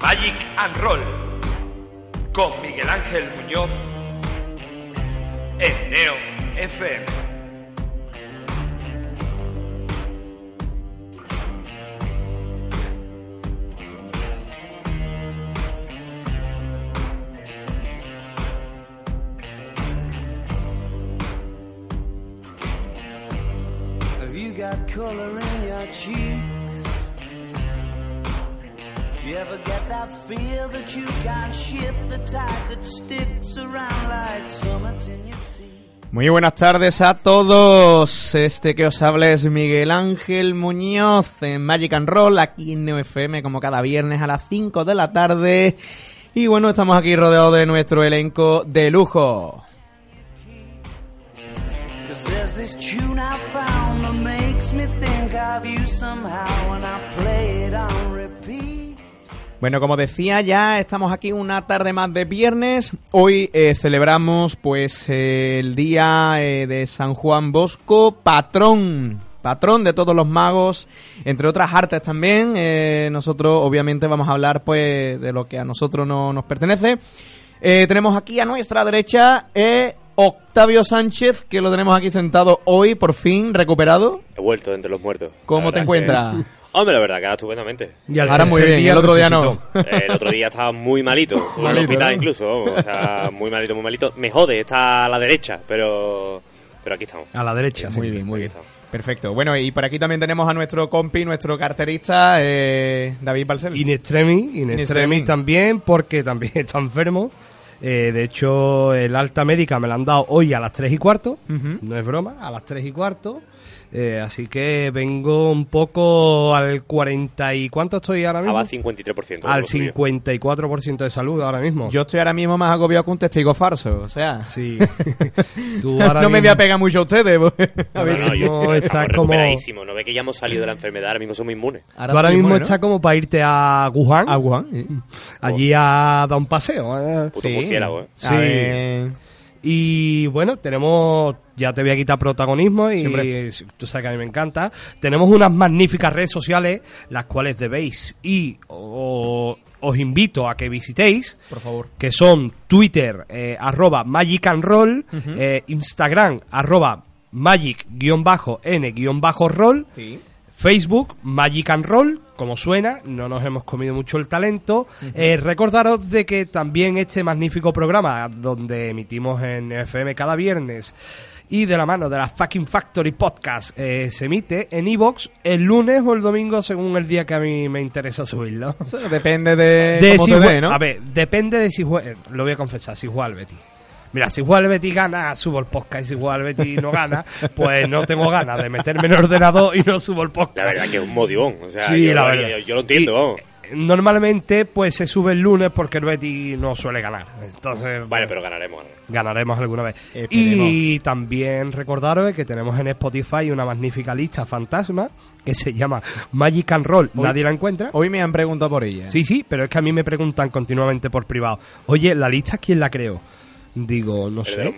Magic and Roll con Miguel Ángel Muñoz en Neo FM. In your cheeks? Do you ever get that feel that you can't shift the tide that sticks around like summits in your teeth? Muy buenas tardes a todos. Este que os habla es Miguel Ángel Muñoz en Magic and Roll, aquí en Neo FM, como cada viernes a las 5 de la tarde. Y bueno, estamos aquí rodeados de nuestro elenco de lujo. Bueno, como decía, ya estamos aquí una tarde más de viernes. Hoy eh, celebramos pues eh, el día eh, de San Juan Bosco, patrón, patrón de todos los magos, entre otras artes también. Eh, nosotros obviamente vamos a hablar pues de lo que a nosotros no nos pertenece. Eh, tenemos aquí a nuestra derecha eh, Octavio Sánchez, que lo tenemos aquí sentado hoy, por fin, recuperado. He vuelto entre los muertos. ¿Cómo te encuentras? que- Hombre, la verdad que ahora estupendamente. Y al Ahora muy bien, el otro día no. Eh, El otro día estaba muy malito. En el hospital ¿no? incluso. o sea, muy malito, muy malito. Me jode, está a la derecha, pero pero aquí estamos. A la derecha, Muy bien, muy Aquí bien. estamos. Perfecto. Bueno, y por aquí también tenemos a nuestro compi, nuestro carterista, eh, David Balsel. In extremis, in In extremis también, porque también está enfermo. Eh, de hecho, el alta médica me la han dado hoy a las 3 y cuarto. No es broma, a las 3 y cuarto. Eh, así que vengo un poco al 40 y... ¿Cuánto estoy ahora mismo? Estaba al 53%. Al lo suyo. 54% de salud ahora mismo. Yo estoy ahora mismo más agobiado que un testigo falso, o sea... Sí. Tú ahora no me voy a pegar mucho a ustedes. porque- a No, ver no, si- yo- estás como-. No ve que ya hemos salido de la enfermedad, ahora mismo somos inmunes. Tú ahora mismo bueno. está como para irte a Wuhan, A Wuhan, sí. allí a dar un paseo. ¿eh? Puto Sí. murciélago, ¿eh? Sí. A ver, Y bueno, tenemos, ya te voy a quitar protagonismo y Siempre. tú sabes que a mí me encanta. Tenemos unas magníficas redes sociales, las cuales debéis y o- os invito a que visitéis, Por favor. que son Twitter, eh, arroba Magic and Roll, eh, Instagram, arroba Magic-N-Roll, Sí. Facebook, Magic and Roll, como suena, no nos hemos comido mucho el talento. Eh, recordaros de que también este magnífico programa, donde emitimos en FM cada viernes, y de la mano de la Fucking Factory Podcast, eh, se emite en Evox el lunes o el domingo, según el día que a mí me interesa subirlo. O sea, depende de, De cómo si te ¿no? A ver, depende de si juega. Lo voy a confesar, si juega el Betis. Mira, si juega el Betis gana, subo el podcast. Y si juega el Betis no gana, pues no tengo ganas de meterme en el ordenador y no subo el podcast. La verdad que es un modibón. O sea, Sí, yo, la verdad. yo- yo lo entiendo, Y, vamos. eh, Normalmente, pues se sube el lunes porque el Betis no suele ganar. Entonces, Vale, pero ganaremos. ganaremos. ganaremos alguna vez. Esperemos. Y también recordaros que tenemos en Spotify una magnífica lista fantasma que se llama Magic and Roll. Hoy- Nadie la encuentra. Hoy me han preguntado por ella. Sí, sí, pero es que a mí me preguntan continuamente por privado. Oye, ¿la lista quién la creó? Digo, no sé.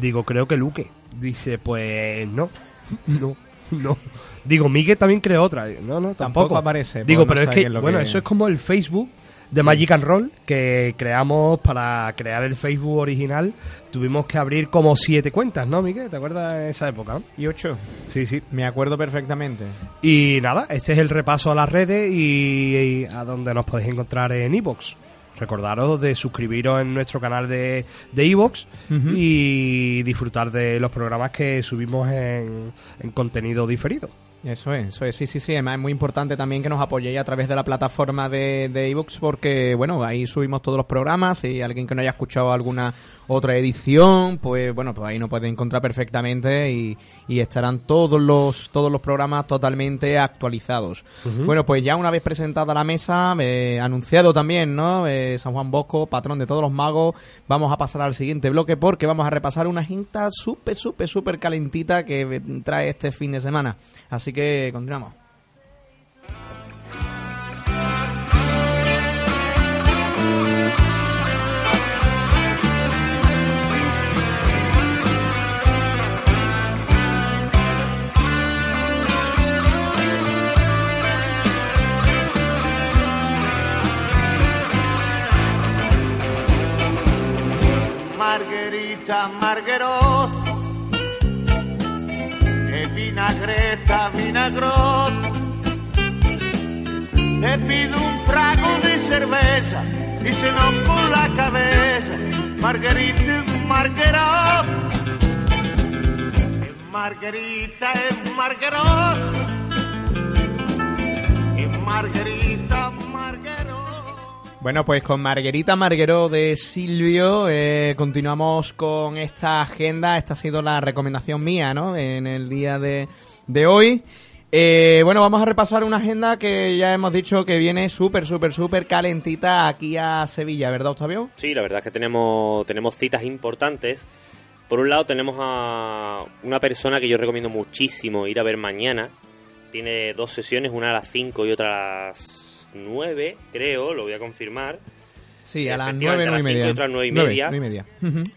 Digo, creo que Luque. Dice, pues no. No, no. Digo, Miguel también creó otra. No, no, tampoco. Tampoco aparece, Digo, no pero es que, bueno, que- eso es como el Facebook de Magic and Roll que creamos para crear el Facebook original. Tuvimos que abrir como siete cuentas, ¿no, Miguel? ¿Te acuerdas de esa época? no? Y ocho. Sí, sí. Me acuerdo perfectamente. Y nada, este es el repaso a las redes y, y a donde nos podéis encontrar en iVoox. Recordaros de suscribiros en nuestro canal de de iVoox y disfrutar de los programas que subimos en, en contenido diferido. Eso es, eso es, sí, sí, sí. Además es muy importante también que nos apoyéis a través de la plataforma de, de ebooks porque, bueno, ahí subimos todos los programas y alguien que no haya escuchado alguna otra edición, pues bueno, pues ahí nos puede encontrar perfectamente y, y estarán todos los todos los programas totalmente actualizados. Bueno, pues ya una vez presentada la mesa, eh, anunciado también, ¿no? Eh, San Juan Bosco, patrón de todos los magos, vamos a pasar al siguiente bloque porque vamos a repasar una jinta súper, súper, súper calentita que trae este fin de semana. Así que continuamos. Margherita Margherot vinagreta vinagrot. Te pido un trago de cerveza y se no con la cabeza. Margherita Margherot e Margherita e Margherot e Margherita Margherot Bueno, pues con Marguerita Margueró de Silvio eh, continuamos con esta agenda. Esta ha sido la recomendación mía, ¿no? En el día de, de hoy. Eh, bueno, vamos a repasar una agenda que ya hemos dicho que viene súper, súper, súper calentita aquí a Sevilla, ¿verdad, Octavio? Sí, la verdad es que tenemos, tenemos citas importantes. Por un lado tenemos a una persona que yo recomiendo muchísimo ir a ver mañana. Tiene dos sesiones, una a las 5 y otra a las 9, creo, lo voy a confirmar. Sí, a las nueve, a nueve las y cinco media. y otras nueve y Nueve, media. nueve y media.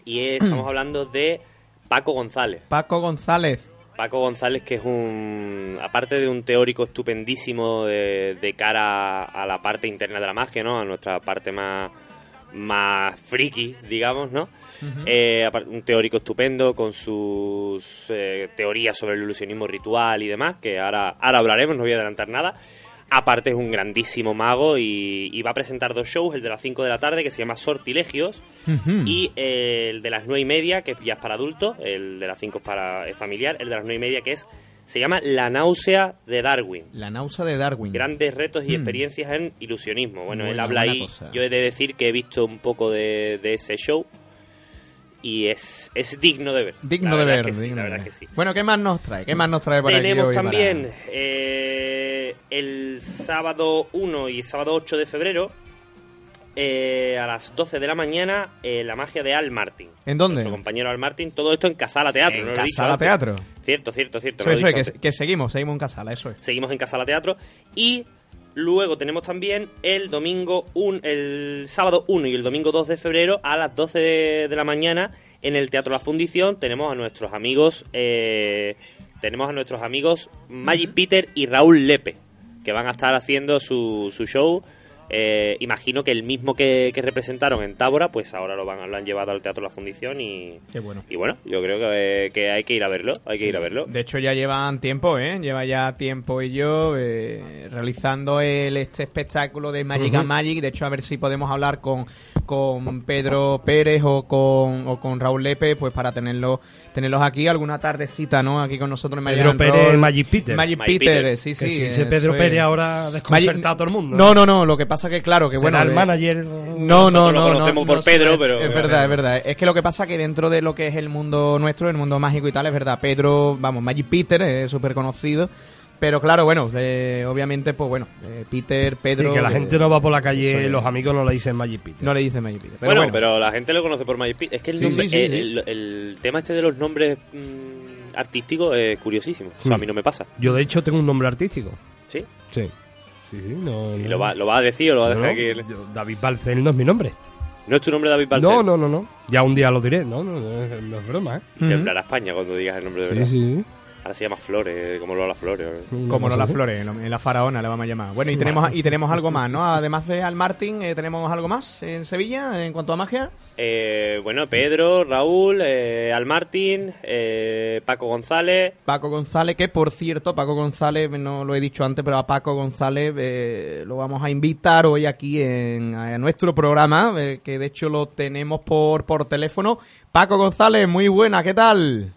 Y eh, estamos hablando de Paco González. Paco González. Paco González, que es un. Aparte de un teórico estupendísimo de, de cara a la parte interna de la magia, ¿no? A nuestra parte más. más friki, digamos, ¿no? Eh, un teórico estupendo con sus eh, teorías sobre el ilusionismo ritual y demás, que ahora, ahora hablaremos, no voy a adelantar nada. Aparte es un grandísimo mago y, y va a presentar dos shows, el de las 5 de la tarde que se llama Sortilegios y eh, el de las 9 y media que ya es para adultos, el de las 5 es para es familiar, el de las 9 y media que es se llama La náusea de Darwin. La náusea de Darwin. Grandes retos y Mm. experiencias en ilusionismo. Bueno, él habla ahí, cosa. yo he de decir que he visto un poco de, de ese show y es, es digno de ver. Digno La de ver, sí, digno la verdad ver. que sí. Bueno, ¿qué más nos trae? ¿Qué más nos trae aquí Tenemos hoy para- también eh, el sábado 1 y sábado 8 de febrero eh, a las 12 de la mañana eh, la magia de Al Martin. ¿En dónde? Nuestro compañero Al Martin. Todo esto en Casala Teatro. En no lo dicho Casala. Teatro. Cierto, cierto, cierto. Eso, no es, que seguimos, seguimos en Casala, eso es. Seguimos en Casala Teatro. Y luego tenemos también el domingo, un, el sábado 1 y el domingo 2 de febrero a las 12 de, de la mañana en el Teatro La Fundición. Tenemos a nuestros amigos, eh, tenemos a nuestros amigos Magic Peter y Raúl Lepe, que van a estar haciendo su, su show. Eh, imagino que el mismo que, que representaron en Tábora, pues ahora lo, van, lo han llevado al Teatro La Fundición y, Qué bueno. y bueno, yo creo que, que hay que ir a verlo, hay que ir a verlo. De hecho, ya llevan tiempo, ¿eh? Lleva ya tiempo y yo eh, realizando el, este espectáculo de Magic and Magic. De hecho, a ver si podemos hablar con, con Pedro Pérez o con, o con Raúl Lepe, pues para tenerlos tenerlos aquí alguna tardecita, ¿no? Aquí con nosotros en Magic Pedro and Pérez, Roll. Magic Peter. Magic Magic Peter, Peter. sí, Que sí. si dice eso Pedro es. Pérez ahora desconcerta a todo el mundo. No, no, no. Lo que pasa que, claro, que bueno. Será el de- manager. No, no, lo no, no. conocemos por no Pedro, pero- Es verdad, es verdad. Es que lo que pasa que dentro de lo que es el mundo nuestro, el mundo mágico y tal, es verdad. Pedro, vamos, Magic Peter es súper conocido. Pero claro, bueno, eh, obviamente, pues bueno, eh, Peter, Pedro... Sí, que la eh, gente no va por la calle, los amigos no le dicen Magic Peter. No le dice Magic Peter. Pero bueno, bueno, pero la gente lo conoce por Magic Peter. Es que el, Sí, nombre- sí, sí, el, sí. el- el tema este de los nombres mm, artísticos es curiosísimo. O sea, a mí no me pasa. Yo, de hecho, tengo un nombre artístico. ¿Sí? Sí. Sí, sí, no. ¿Y no. lo va, lo va a decir o lo va a No, dejar aquí? yo- David Balcel no es mi nombre. ¿No es tu nombre David Balcer? No, no, no, no. Ya un día lo diré. No, no, no, es- no es broma, ¿eh? Temblará España cuando digas el nombre de Sí, verdad. sí. Ahora se llama Flores, como Lola Flores. como las flores, en la- en la faraona le vamos a llamar. Bueno, y tenemos, y tenemos algo más, ¿no? Además de Al Martin, eh, ¿tenemos algo más en Sevilla en cuanto a magia? Eh, bueno, Pedro, Raúl, eh, Al Martín, eh, Paco González. Paco González, que por cierto, Paco González, no lo he dicho antes, pero a Paco González eh, lo vamos a invitar hoy aquí en a nuestro programa, eh, que de hecho lo tenemos por, por teléfono. Paco González, muy buena, ¿qué tal?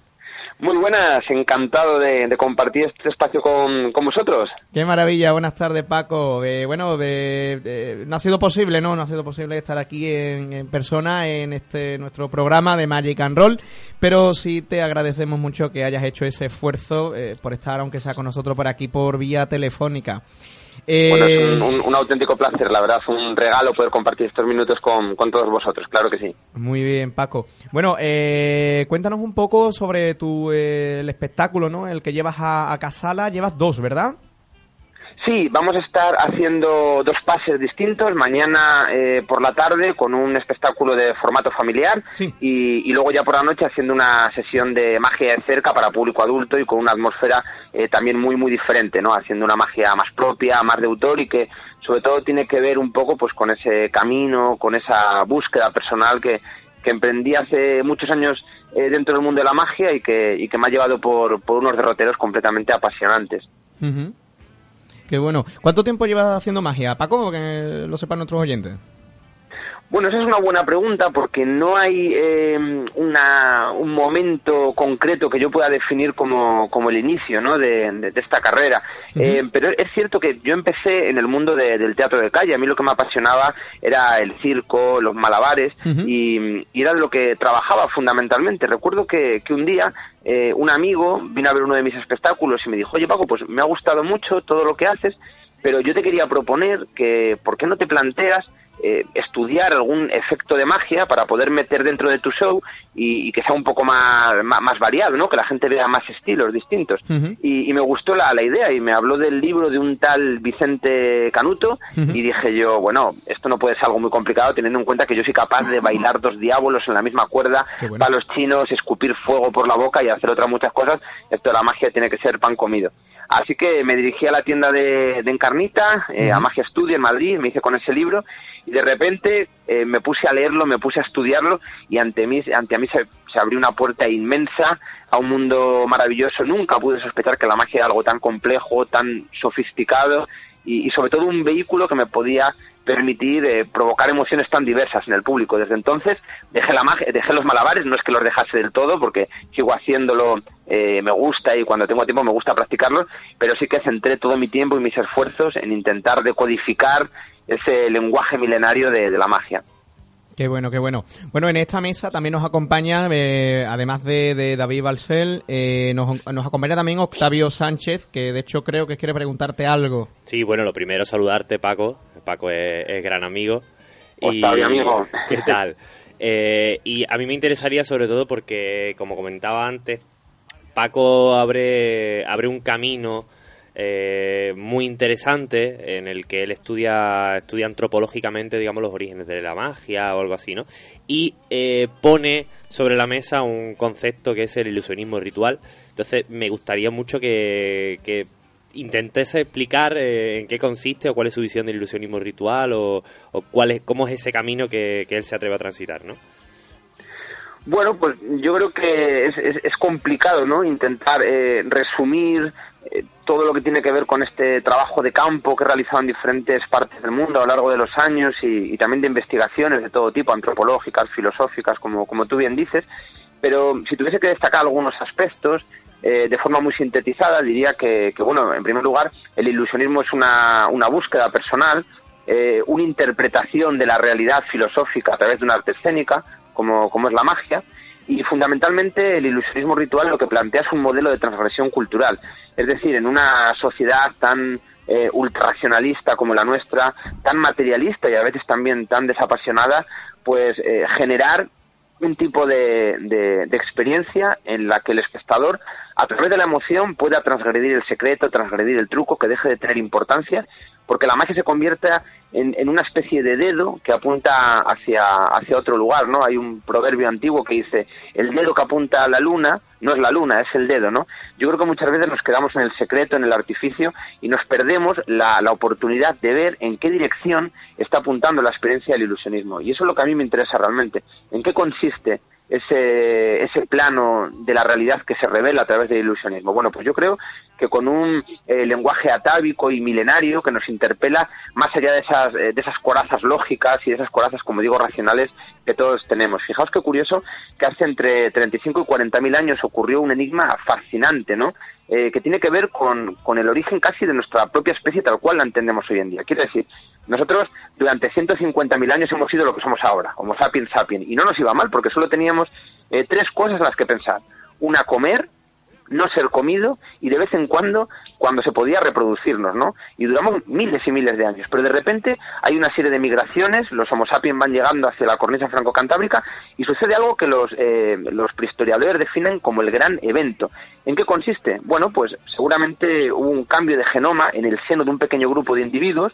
Muy buenas, encantado de, compartir este espacio con, con, vosotros. Qué maravilla, buenas tardes Paco. Eh, bueno, de, de, no ha sido posible, ¿no? No ha sido posible estar aquí en, en, persona en este nuestro programa de Magic and Roll, pero sí te agradecemos mucho que hayas hecho ese esfuerzo eh, por estar, aunque sea con nosotros por aquí por vía telefónica. Eh... Bueno, es un, un, un, auténtico placer, la verdad, un regalo poder compartir estos minutos con, con todos vosotros, claro que sí. Muy bien, Paco. Bueno, eh, cuéntanos un poco sobre tu eh, el espectáculo, ¿no? El que llevas a, a Casala, llevas dos, ¿verdad? Sí, vamos a estar haciendo dos pases distintos. Mañana eh, por la tarde con un espectáculo de formato familiar sí. y, y, luego ya por la noche haciendo una sesión de magia de cerca para público adulto y con una atmósfera eh, también muy muy diferente, ¿no? Haciendo una magia más propia, más de autor y que sobre todo tiene que ver un poco pues con ese camino, con esa búsqueda personal que, que emprendí hace muchos años eh, dentro del mundo de la magia y que, y que me ha llevado por, por unos derroteros completamente apasionantes. Uh -huh. Qué bueno. ¿Cuánto tiempo llevas haciendo magia, Paco? Que lo sepan nuestros oyentes. Bueno, esa es una buena pregunta porque no hay eh, una, un momento concreto que yo pueda definir como, como el inicio ¿no? de, de, de esta carrera. Uh -huh. eh, pero es cierto que yo empecé en el mundo de, del teatro de calle. A mí lo que me apasionaba era el circo, los malabares uh -huh. y, y, era lo que trabajaba fundamentalmente. Recuerdo que, que un día eh, un amigo vino a ver uno de mis espectáculos y me dijo, oye Paco, pues me ha gustado mucho todo lo que haces, pero yo te quería proponer que, ¿por qué no te planteas eh, estudiar algún efecto de magia para poder meter dentro de tu show y, y que sea un poco más, más, más, variado, ¿no? Que la gente vea más estilos distintos. Uh -huh. y, y, me gustó la, la, idea y me habló del libro de un tal Vicente Canuto uh -huh. y dije yo, bueno, esto no puede ser algo muy complicado teniendo en cuenta que yo soy capaz de bailar dos diablos en la misma cuerda, bueno. palos chinos, escupir fuego por la boca y hacer otras muchas cosas. Esto de la magia tiene que ser pan comido. Así que me dirigí a la tienda de, de Encarnita, eh, a Magia Studio en Madrid, me hice con ese libro y de repente eh, me puse a leerlo, me puse a estudiarlo y ante mí, ante mí se, se, abrió una puerta inmensa a un mundo maravilloso. Nunca pude sospechar que la magia era algo tan complejo, tan sofisticado y, y sobre todo un vehículo que me podía permitir eh, provocar emociones tan diversas en el público. Desde entonces dejé la magia, dejé los malabares, no es que los dejase del todo, porque sigo haciéndolo, eh, me gusta y cuando tengo tiempo me gusta practicarlo, pero sí que centré todo mi tiempo y mis esfuerzos en intentar decodificar ese lenguaje milenario de, de la magia. Qué bueno, qué bueno. Bueno, en esta mesa también nos acompaña, eh, además de, de, David Balsel, eh, nos, nos, acompaña también Octavio Sánchez, que de hecho creo que quiere preguntarte algo. Sí, bueno, lo primero saludarte, Paco. Paco es, es gran amigo. Octavio, y, amigo. ¿Qué tal? eh, y a mí me interesaría sobre todo porque, como comentaba antes, Paco abre, abre un camino eh, muy interesante en el que él estudia estudia antropológicamente digamos los orígenes de la magia o algo así no y eh, pone sobre la mesa un concepto que es el ilusionismo ritual entonces me gustaría mucho que, que intentes explicar eh, en qué consiste o cuál es su visión del ilusionismo ritual o, o cuál es cómo es ese camino que, que él se atreve a transitar no bueno, pues yo creo que es, es, es complicado, ¿no? Intentar eh, resumir eh, todo lo que tiene que ver con este trabajo de campo que he realizado en diferentes partes del mundo a lo largo de los años y, y también de investigaciones de todo tipo, antropológicas, filosóficas, como, como tú bien dices. Pero si tuviese que destacar algunos aspectos, eh, de forma muy sintetizada, diría que, bueno, en primer lugar, el ilusionismo es una, una búsqueda personal, eh, una interpretación de la realidad filosófica a través de una arte escénica, como, como es la magia, y fundamentalmente el ilusionismo ritual lo que plantea es un modelo de transgresión cultural. Es decir, en una sociedad tan eh, ultraracionalista como la nuestra, tan materialista y a veces también tan desapasionada, pues eh, generar un tipo de, de, experiencia en la que el espectador, a través de la emoción, pueda transgredir el secreto, transgredir el truco, que deje de tener importancia, porque la magia se convierta en, en, una especie de dedo que apunta hacia, hacia otro lugar, ¿no? Hay un proverbio antiguo que dice, el dedo que apunta a la luna no es la luna, es el dedo, ¿no? Yo creo que muchas veces nos quedamos en el secreto, en el artificio, y nos perdemos la, la oportunidad de ver en qué dirección está apuntando la experiencia del ilusionismo. Y eso es lo que a mí me interesa realmente. ¿En qué consiste ese, ese plano de la realidad que se revela a través del ilusionismo? Bueno, pues yo creo que con un eh, lenguaje atávico y milenario que nos interpela más allá de esas, eh, de esas corazas lógicas y de esas corazas, como digo, racionales que todos tenemos. Fijaos qué curioso que hace entre 35 y 40 mil años ocurrió un enigma fascinante, ¿no? Eh, que tiene que ver con, con el origen casi de nuestra propia especie tal cual la entendemos hoy en día. Quiere decir, nosotros durante 150.000 años hemos sido lo que somos ahora, Homo sapiens sapiens, y no nos iba mal porque solo teníamos eh, tres cosas en las que pensar. Una, comer, no ser comido y de vez en cuando cuando se podía reproducirnos, ¿no? Y duramos miles y miles de años, pero de repente hay una serie de migraciones, los Homo sapiens van llegando hacia la cornisa franco-cantábrica y sucede algo que los, eh, los prehistoriadores definen como el gran evento. ¿En qué consiste? Bueno, pues seguramente hubo un cambio de genoma en el seno de un pequeño grupo de individuos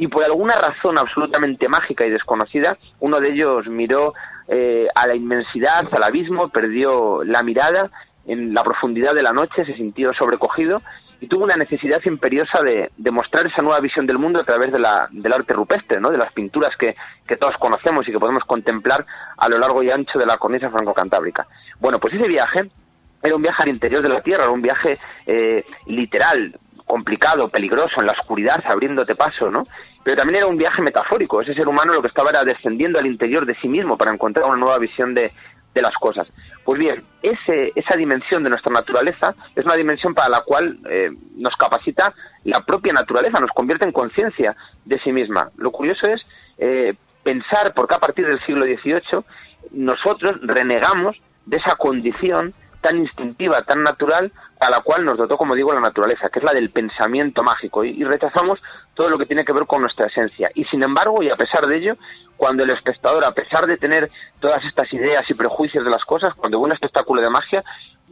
y por alguna razón absolutamente mágica y desconocida, uno de ellos miró eh, a la inmensidad, al abismo, perdió la mirada en la profundidad de la noche, se sintió sobrecogido y tuvo una necesidad imperiosa de, mostrar esa nueva visión del mundo a través de la, del arte rupestre, ¿no? de las pinturas que, que todos conocemos y que podemos contemplar a lo largo y ancho de la cornisa franco-cantábrica. Bueno, pues ese viaje era un viaje al interior de la Tierra, era un viaje eh, literal, complicado, peligroso, en la oscuridad, abriéndote paso, ¿no? Pero también era un viaje metafórico. Ese ser humano lo que estaba era descendiendo al interior de sí mismo para encontrar una nueva visión de, de las cosas. Pues bien, ese, esa dimensión de nuestra naturaleza es una dimensión para la cual eh, nos capacita la propia naturaleza, nos convierte en conciencia de sí misma. Lo curioso es eh, pensar por qué a partir del siglo XVIII nosotros renegamos de esa condición tan instintiva, tan natural, a la cual nos dotó, como digo, la naturaleza, que es la del pensamiento mágico, y, rechazamos todo lo que tiene que ver con nuestra esencia. Y sin embargo, y a pesar de ello, cuando el espectador, a pesar de tener todas estas ideas y prejuicios de las cosas, cuando ve un espectáculo de magia,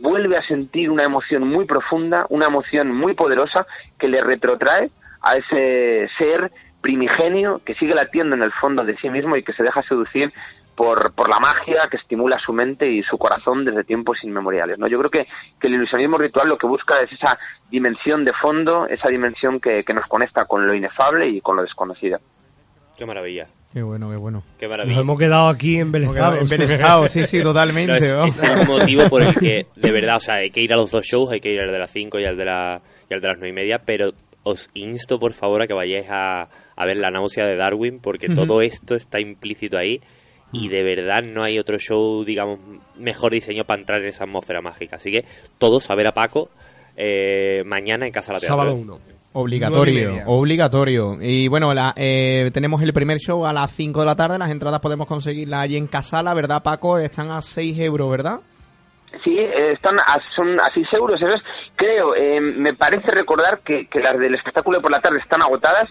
vuelve a sentir una emoción muy profunda, una emoción muy poderosa que le retrotrae a ese ser primigenio que sigue latiendo en el fondo de sí mismo y que se deja seducir por, por la magia que estimula su mente y su corazón desde tiempos inmemoriales. ¿no? Yo creo que, que el ilusionismo ritual lo que busca es esa dimensión de fondo, esa dimensión que, que nos conecta con lo inefable y con lo desconocido. Qué maravilla. Qué bueno, qué bueno. Qué Nos maravilla. hemos quedado aquí embelezados. Sí, sí, totalmente. No, es, vamos. es el motivo por el que, de verdad, o sea, hay que ir a los dos shows, hay que ir al de las 5 y al de, la, y al de las 9 y media, pero os insto, por favor, a que vayáis a, a ver La náusea de Darwin, porque todo esto está implícito ahí y de verdad no hay otro show, digamos, mejor diseño para entrar en esa atmósfera mágica. Así que todos a ver a Paco eh, mañana en Casa de la Teatro. Sábado 1. Obligatorio, obligatorio. Y bueno, la, eh, tenemos el primer show a las 5 de la tarde. Las entradas podemos conseguirlas allí en Casala, ¿verdad, Paco? Están a 6 euros, ¿verdad? Sí, eh, están a, son a 6 euros. Eso es, creo, eh, me parece recordar que, que las del espectáculo de por la tarde están agotadas,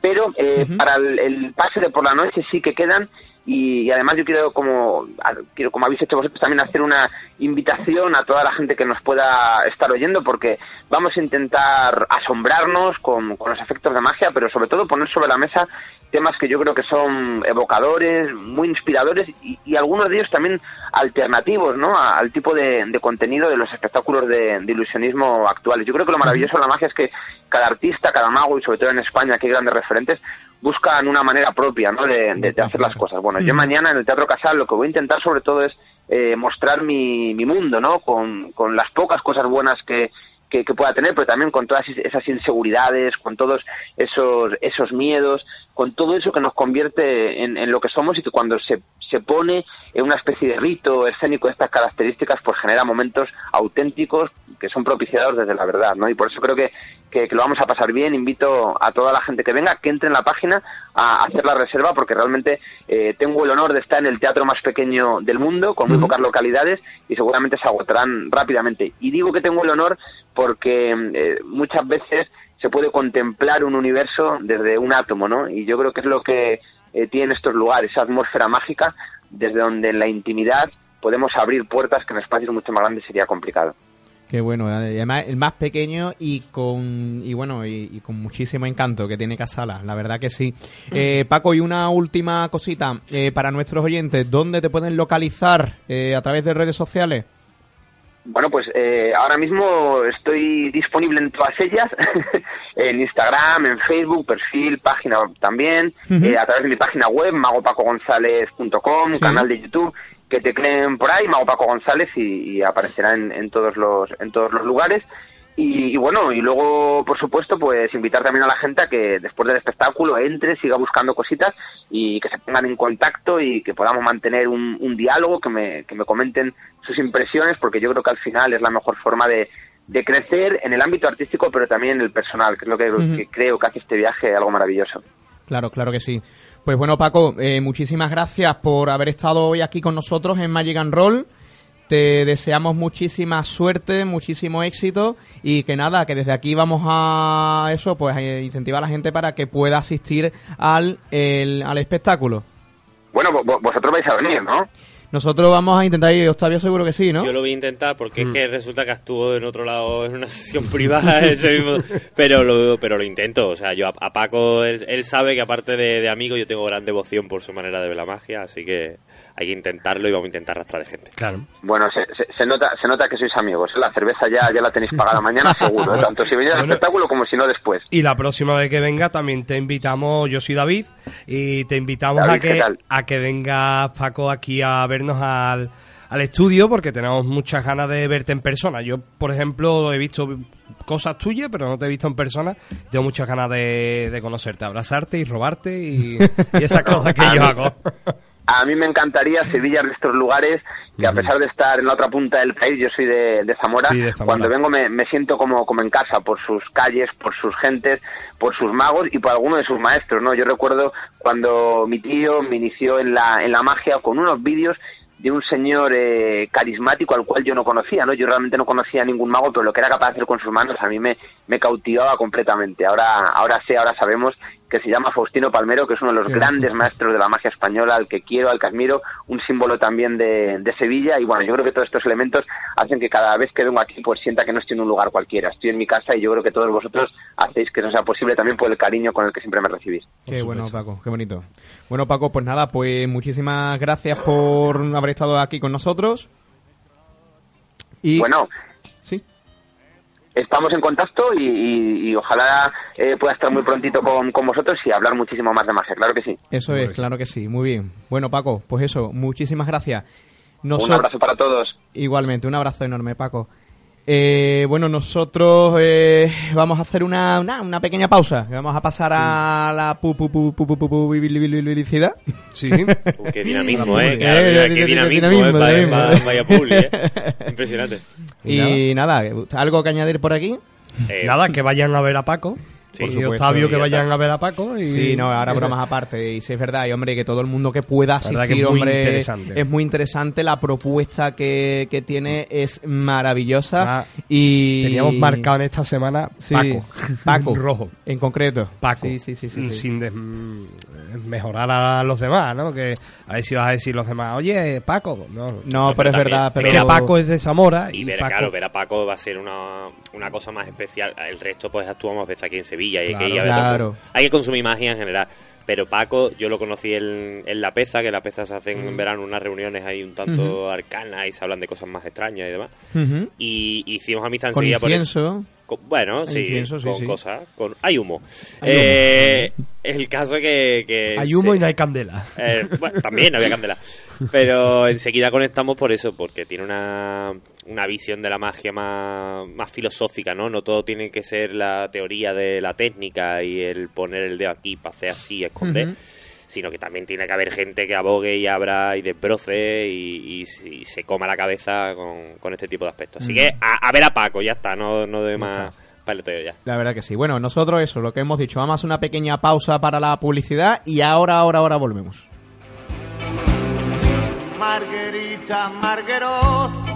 pero eh, para el, el pase de por la noche sí que quedan. Y, y además yo quiero como quiero como habéis hecho vosotros también hacer una invitación a toda la gente que nos pueda estar oyendo porque vamos a intentar asombrarnos con, con los efectos de magia pero sobre todo poner sobre la mesa temas que yo creo que son evocadores, muy inspiradores y, y algunos de ellos también alternativos ¿no? A- al tipo de, de contenido de los espectáculos de, de ilusionismo actuales. Yo creo que lo maravilloso de la magia es que cada artista, cada mago y sobre todo en España que hay grandes referentes buscan una manera propia ¿no? de, de- de hacer las cosas. Bueno, yo mañana en el Teatro Casal lo que voy a intentar sobre todo es eh, mostrar mi, mi mundo, ¿no? Con, con las pocas cosas buenas que, que, que pueda tener, pero también con todas esas inseguridades, con todos esos, esos miedos, con todo eso que nos convierte en, en lo que somos y que cuando se, se pone en una especie de rito escénico de estas características, pues genera momentos auténticos que son propiciados desde la verdad, ¿no? Y por eso creo que, que, que lo vamos a pasar bien. Invito a toda la gente que venga que entre en la página a hacer la reserva porque realmente eh, tengo el honor de estar en el teatro más pequeño del mundo, con muy pocas localidades y seguramente se agotarán rápidamente. Y digo que tengo el honor porque eh, muchas veces se puede contemplar un universo desde un átomo, ¿no? Y yo creo que es lo que eh, tiene estos lugares, esa atmósfera mágica, desde donde en la intimidad podemos abrir puertas que en espacios mucho más grandes sería complicado. Qué bueno, y además el más pequeño y con y bueno y, y con muchísimo encanto que tiene Casala, la verdad que sí. Eh, Paco, y una última cosita eh, para nuestros oyentes, ¿dónde te pueden localizar eh, a través de redes sociales? Bueno, pues eh, ahora mismo estoy disponible en todas ellas, en Instagram, en Facebook, perfil, página también, eh, a través de mi página web, magopacogonzalez.com, Sí. canal de YouTube, que te creen por ahí, Mago Paco González, y, y aparecerá en, en todos los en todos los lugares. Y, y bueno, y luego, por supuesto, pues invitar también a la gente a que después del espectáculo entre, siga buscando cositas y que se pongan en contacto y que podamos mantener un, un diálogo, que me, que me comenten sus impresiones, porque yo creo que al final es la mejor forma de, de crecer en el ámbito artístico, pero también en el personal, que es lo que creo que hace este viaje algo maravilloso. Claro, claro que sí. Pues bueno, Paco, eh, muchísimas gracias por haber estado hoy aquí con nosotros en Magic and Roll. Te deseamos muchísima suerte, muchísimo éxito y que nada, que desde aquí vamos a eso, pues a incentivar a la gente para que pueda asistir al, el- al espectáculo. Bueno, vo- vo- vosotros vais a venir, ¿no? Nosotros vamos a intentar ir, Octavio seguro que sí, ¿no? Yo lo voy a intentar porque Mm. es que resulta que actúo en otro lado en una sesión privada ese mismo, pero lo pero lo intento, o sea, yo a, a Paco él, él sabe que aparte de, de amigo yo tengo gran devoción por su manera de ver la magia, así que hay que intentarlo y vamos a intentar arrastrar de gente. Claro. Bueno, se, se- se nota se nota que sois amigos. ¿eh? La cerveza ya, ya la tenéis pagada mañana seguro, ¿eh? tanto si venís al Bueno. espectáculo como si no después. Y la próxima vez que venga también te invitamos, yo soy David, y te invitamos David, a que a que venga Paco aquí a vernos al, al estudio porque tenemos muchas ganas de verte en persona. Yo, por ejemplo, he visto cosas tuyas, pero no te he visto en persona. Tengo muchas ganas de, de conocerte, abrazarte y robarte y, y esas cosas que yo hago. A mí me encantaría Sevilla de estos lugares que a pesar de estar en la otra punta del país, yo soy de, de Zamora, Sí, de Zamora. cuando vengo me, me siento como, como en casa por sus calles, por sus gentes, por sus magos y por alguno de sus maestros, ¿no? Yo recuerdo cuando mi tío me inició en la, en la magia con unos vídeos de un señor eh, carismático al cual yo no conocía, ¿no? Yo realmente no conocía a ningún mago, pero lo que era capaz de hacer con sus manos a mí me, me cautivaba completamente. Ahora, ahora sé, ahora sabemos que se llama Faustino Palmero, que es uno de los Sí. grandes maestros de la magia española, al que quiero, al que admiro, un símbolo también de, de Sevilla. Y bueno, yo creo que todos estos elementos hacen que cada vez que vengo aquí, pues sienta que no estoy en un lugar cualquiera. Estoy en mi casa y yo creo que todos vosotros hacéis que eso sea posible también por el cariño con el que siempre me recibís. Qué bueno, Paco, qué bonito. Bueno, Paco, pues nada, pues muchísimas gracias por haber estado aquí con nosotros. Y Bueno, estamos en contacto y, y- y ojalá eh, pueda estar muy prontito con, con vosotros y hablar muchísimo más de magia, claro que sí. eso es, claro que sí, muy bien. Bueno, Paco, pues eso, muchísimas gracias. Un abrazo para todos. Igualmente, un abrazo enorme, Paco. Eh, bueno, nosotros eh, vamos a hacer una, una, una pequeña pausa. Vamos a pasar a la pu, pu, pu, pu, pu, pu, pu- publicidad. Sí. Uh, qué dinamismo, eh, Eh, qué, eh, qué eh, dinamismo, dinamismo, eh, vaya, dinamismo. vaya- vaya publi, eh. Impresionante. Y nada, ¿algo que añadir por aquí? Eh, Nada, que vayan a ver a Paco. Sí, por supuesto, Octavio que ya vayan a ver a Paco. Y... Sí, no, ahora bromas aparte. Y sí, es verdad, y hombre, que todo el mundo que pueda que asistir, es hombre, interesante. es muy interesante. La propuesta que, que tiene es maravillosa. Ah, y Teníamos marcado en esta semana Sí, Paco. Paco. Rojo. En concreto. Paco. Sí, sí, sí. sí, sí. Sin des- mm, mejorar a los demás, ¿no? Que a ver si vas a decir los demás, oye, Paco. No, No, pero es verdad. Pero Pero Paco es de Zamora y, Y ver, Paco... claro, ver a Paco va a ser una, una cosa más especial. El resto, pues actuamos desde aquí en Sevilla y hay Claro, que ir a ver claro. todo. Hay que consumir magia en general. Pero Paco, yo lo conocí en, en La Peza, que en La Peza se hacen Mm. en verano unas reuniones ahí un tanto arcanas y se hablan de cosas más extrañas y demás. Y hicimos amistad Con enseguida por eso. incienso. Con- bueno, sí, incienso, sí, con sí. cosas. Con, hay humo. Hay Eh, El caso que... que Hay humo se- y no hay candela. eh, bueno, también había candela. Pero enseguida conectamos por eso, porque tiene una, una visión de la magia más, más filosófica, ¿no? No todo tiene que ser la teoría de la técnica y el poner el dedo aquí para hacer así y esconder. Sino que también tiene que haber gente que abogue y abra y desbroce y, y- y se coma la cabeza con, con este tipo de aspectos. Así que a, a ver a Paco, ya está, no, no de más paleteo ya. La verdad que sí. Bueno, nosotros eso, lo que hemos dicho, vamos a hacer una pequeña pausa para la publicidad y ahora, ahora, ahora volvemos. Margarita Marguerite.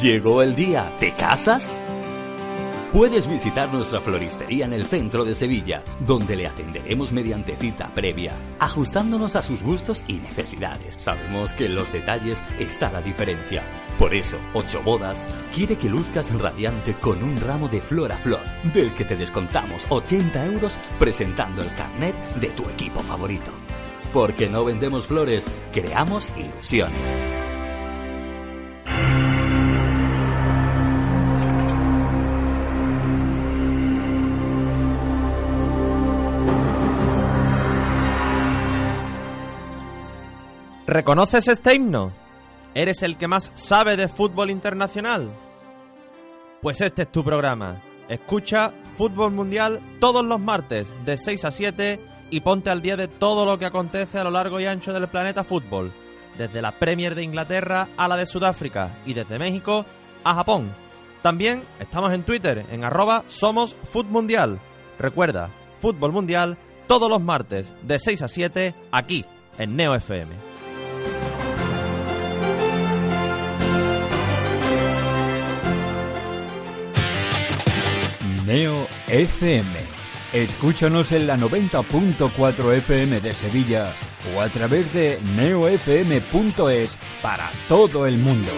Llegó el día. ¿Te casas? Puedes visitar nuestra floristería en el centro de Sevilla, donde le atenderemos mediante cita previa, ajustándonos a sus gustos y necesidades. Sabemos que en los detalles está la diferencia. Por eso, Ocho Bodas quiere que luzcas radiante con un ramo de flor a flor, del que te descontamos 80 euros presentando el carnet de tu equipo favorito. Porque no vendemos flores, creamos ilusiones. ¿Reconoces este himno? ¿Eres el que más sabe de fútbol internacional? Pues este es tu programa. Escucha Fútbol Mundial todos los martes de 6 a 7 y ponte al día de todo lo que acontece a lo largo y ancho del planeta fútbol, desde la Premier de Inglaterra a la de Sudáfrica y desde México a Japón. También estamos en Twitter en arroba somos Mundial. Recuerda, Fútbol Mundial todos los martes de 6 a 7 aquí en Neo FM. Neo FM. Escúchanos en la 90.4 FM de Sevilla o a través de neofm.es para todo el mundo.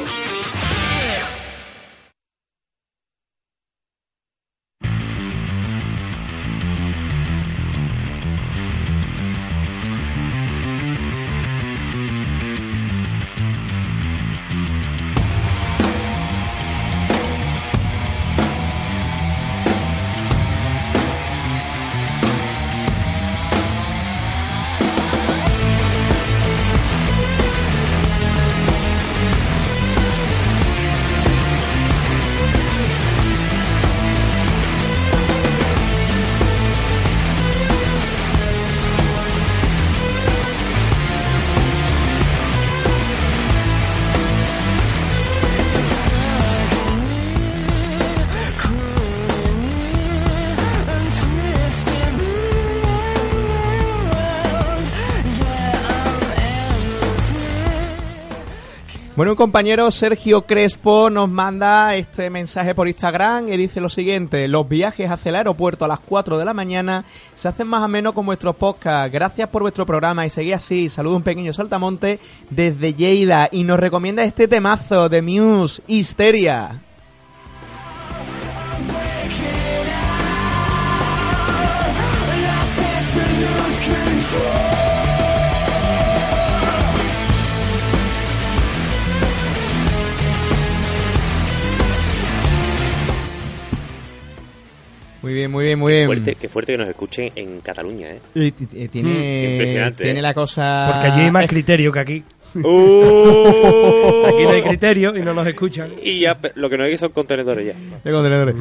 Un compañero Sergio Crespo nos manda este mensaje por Instagram y dice lo siguiente, los viajes hacia el aeropuerto a las 4 de la mañana se hacen más o menos con vuestros podcasts. Gracias por vuestro programa y seguí así. Saludo un pequeño saltamonte desde Lleida y nos recomienda este temazo de Muse, Histeria. Muy bien, muy bien, muy bien. Fuerte, qué fuerte que nos escuchen en Cataluña, ¿eh? tiene, tiene ¿eh? la cosa... Porque allí hay más criterio que aquí. Uh. Aquí no hay criterio y no nos escuchan. Y ya, lo que no hay son contenedores ya. De contenedores.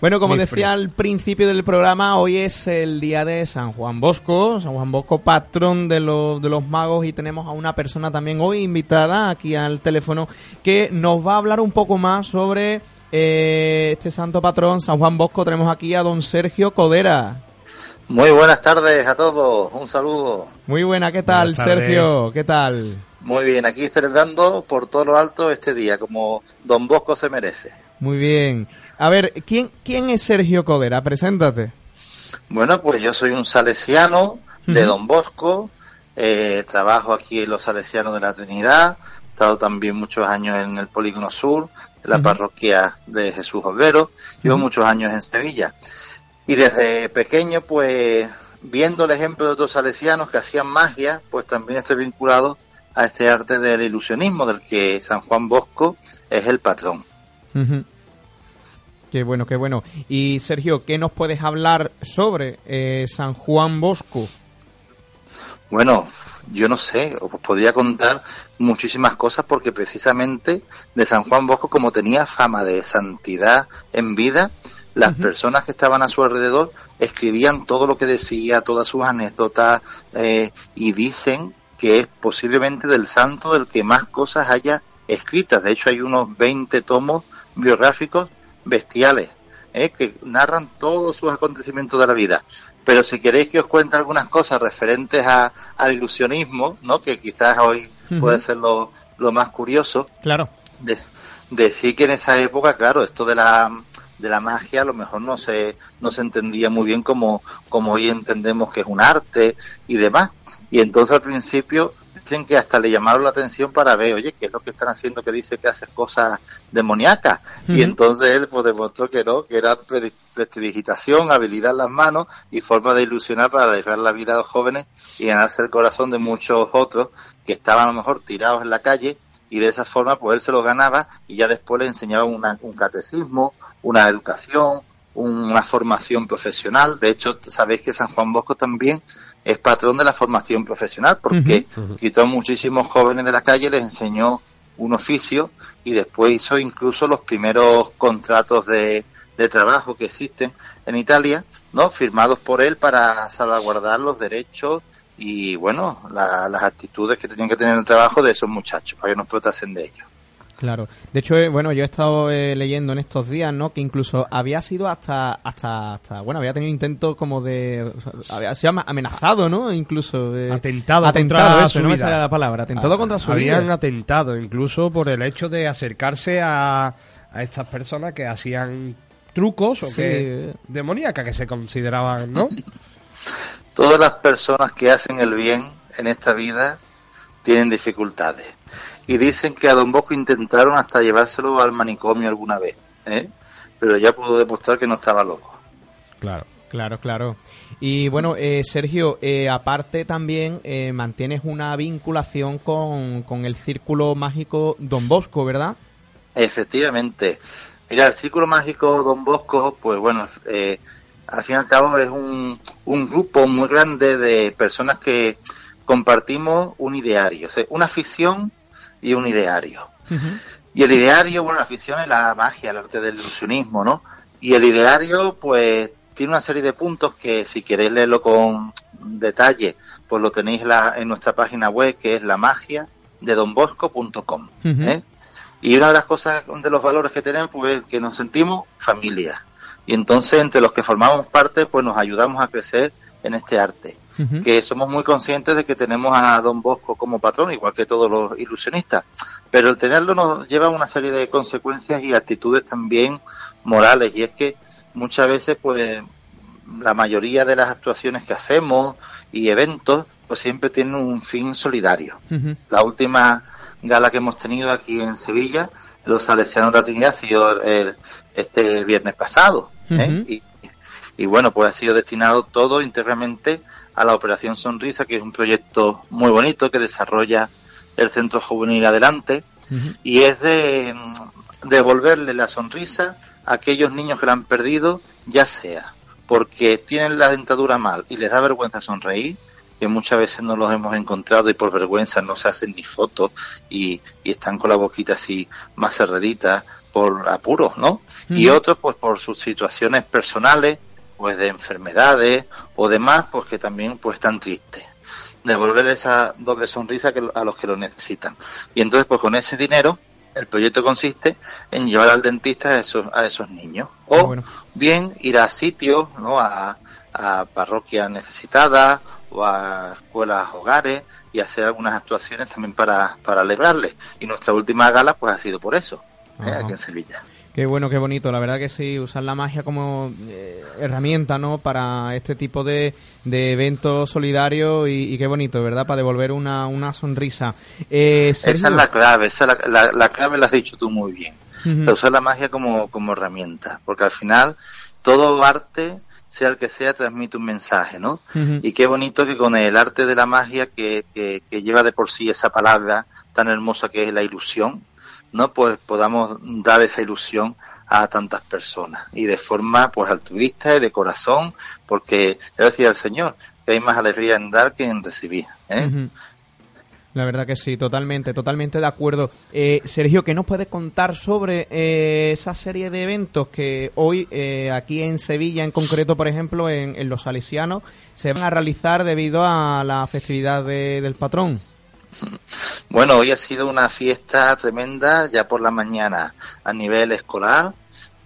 Bueno, como decía al principio del programa, hoy es el día de San Juan Bosco, San Juan Bosco, patrón de los, de los magos, y tenemos a una persona también hoy invitada aquí al teléfono que nos va a hablar un poco más sobre eh, este santo patrón, San Juan Bosco, tenemos aquí a don Sergio Codera. Muy buenas tardes a todos, un saludo. Muy buena, ¿qué tal, Sergio? ¿Qué tal? Muy bien, aquí celebrando por todo lo alto este día, como don Bosco se merece. Muy bien. A ver, ¿quién, quién es Sergio Codera? Preséntate. Bueno, pues yo soy un salesiano de Don Bosco, eh, trabajo aquí en los salesianos de la Trinidad, he estado también muchos años en el Polígono Sur, la parroquia de Jesús Olvero, llevo muchos años en Sevilla. Y desde pequeño, pues, viendo el ejemplo de otros salesianos que hacían magia, pues también estoy vinculado a este arte del ilusionismo, del que San Juan Bosco es el patrón. Qué bueno, qué bueno. Y Sergio, ¿qué nos puedes hablar sobre eh, San Juan Bosco? Bueno, yo no sé, os podría contar muchísimas cosas porque precisamente de San Juan Bosco, como tenía fama de santidad en vida, las personas que estaban a su alrededor escribían todo lo que decía, todas sus anécdotas, eh, y dicen que es posiblemente del santo del que más cosas haya escritas. De hecho, hay unos 20 tomos biográficos bestiales eh, que narran todos sus acontecimientos de la vida. Pero si queréis que os cuente algunas cosas referentes a, al ilusionismo, ¿no? que quizás hoy puede ser lo, lo, más curioso. Claro. De, decir que en esa época, claro, esto de la de la magia a lo mejor no se, no se entendía muy bien como, como hoy entendemos que es un arte y demás. Y entonces al principio dicen que hasta le llamaron la atención para ver, oye, ¿qué es lo que están haciendo que dice que hace cosas demoníacas? Y entonces él pues demostró que no, que era pre- prestidigitación, habilidad en las manos y forma de ilusionar para alegrar la vida a los jóvenes y ganarse el corazón de muchos otros que estaban a lo mejor tirados en la calle y de esa forma pues él se los ganaba y ya después le enseñaba una- un catecismo, una educación, una formación profesional. De hecho, sabéis que San Juan Bosco también es patrón de la formación profesional porque quitó a muchísimos jóvenes de la calle, les enseñó un oficio y después hizo incluso los primeros contratos de, de trabajo que existen en Italia, ¿no? Firmados por él para salvaguardar los derechos y, bueno, la- las actitudes que tenían que tener en el trabajo de esos muchachos, para que no explotasen de ellos. Claro. De hecho, eh, bueno, yo he estado eh, leyendo en estos días, ¿no? Que incluso había sido hasta, hasta, hasta, bueno, había tenido intentos como de, o sea, había sido amenazado, ¿no? Incluso. eh, Atentado, atentado, contra eso, su no vida. sale la palabra. Atentado Ah, contra su Habían vida. atentado incluso por el hecho de acercarse a, a estas personas que hacían trucos o Sí. que demoníacas que se consideraban, ¿no? Todas las personas que hacen el bien en esta vida tienen dificultades. Y dicen que a Don Bosco intentaron hasta llevárselo al manicomio alguna vez, ¿eh? pero ya pudo demostrar que no estaba loco. Claro. Claro, claro. Y bueno, eh, Sergio, eh, aparte también eh, mantienes una vinculación con, con el Círculo Mágico Don Bosco, ¿verdad? Efectivamente. Mira, el Círculo Mágico Don Bosco, pues bueno, eh, al fin y al cabo es un, un grupo muy grande de personas que compartimos un ideario, o sea, una afición y un ideario. Y el ideario, bueno, la afición es la magia, el arte del ilusionismo, ¿no? Y el ideario, pues, tiene una serie de puntos que si queréis leerlo con detalle, pues lo tenéis la- en nuestra página web, que es la magia de donbosco.com. ¿eh? Y una de las cosas de los valores que tenemos, pues, es que nos sentimos familia. Y entonces, entre los que formamos parte, pues nos ayudamos a crecer en este arte. Que somos muy conscientes de que tenemos a Don Bosco como patrón, igual que todos los ilusionistas. Pero el tenerlo nos lleva a una serie de consecuencias y actitudes también morales. Y es que muchas veces, pues, la mayoría de las actuaciones que hacemos y eventos, pues siempre tienen un fin solidario. La última gala que hemos tenido aquí en Sevilla, los Salesianos de la Trinidad, ha sido el- este viernes pasado. ¿eh? Y, y bueno, pues ha sido destinado todo íntegramente a la Operación Sonrisa, que es un proyecto muy bonito que desarrolla el Centro Juvenil Adelante y es de devolverle la sonrisa a aquellos niños que la han perdido, ya sea porque tienen la dentadura mal y les da vergüenza sonreír, que muchas veces no los hemos encontrado y por vergüenza no se hacen ni fotos y, y están con la boquita así más cerradita por apuros, ¿no? Y otros pues por sus situaciones personales, pues de enfermedades o demás, pues que también pues están tristes devolver esa doble sonrisa que, a los que lo necesitan. Y entonces, pues con ese dinero, el proyecto consiste en llevar al dentista a esos, a esos niños. O bien ir a sitios, ¿no? A, a parroquias necesitadas o a escuelas, hogares y hacer algunas actuaciones también para, para alegrarles. Y nuestra última gala, pues ha sido por eso, ¿eh? Aquí en Sevilla. Qué bueno, qué bonito. La verdad que sí, usar la magia como eh, herramienta, ¿no? Para este tipo de, de eventos solidarios y, y qué bonito, ¿verdad? Para devolver una, una sonrisa. Eh, Esa es la clave, esa es la, la- la clave la has dicho tú muy bien. Usar la magia como, como herramienta, porque al final todo arte, sea el que sea, transmite un mensaje, ¿no? Y qué bonito que con el arte de la magia que, que, que lleva de por sí esa palabra tan hermosa que es la ilusión, ¿no? Pues podamos dar esa ilusión a tantas personas y de forma pues altruista y de corazón, porque yo decía el Señor que hay más alegría en dar que en recibir. ¿eh? La verdad que sí, totalmente, totalmente de acuerdo. Eh, Sergio, ¿qué nos puedes contar sobre eh, esa serie de eventos que hoy eh, aquí en Sevilla, en concreto, por ejemplo, en, en los Salesianos, se van a realizar debido a la festividad de- del patrón? Bueno, hoy ha sido una fiesta tremenda ya por la mañana a nivel escolar,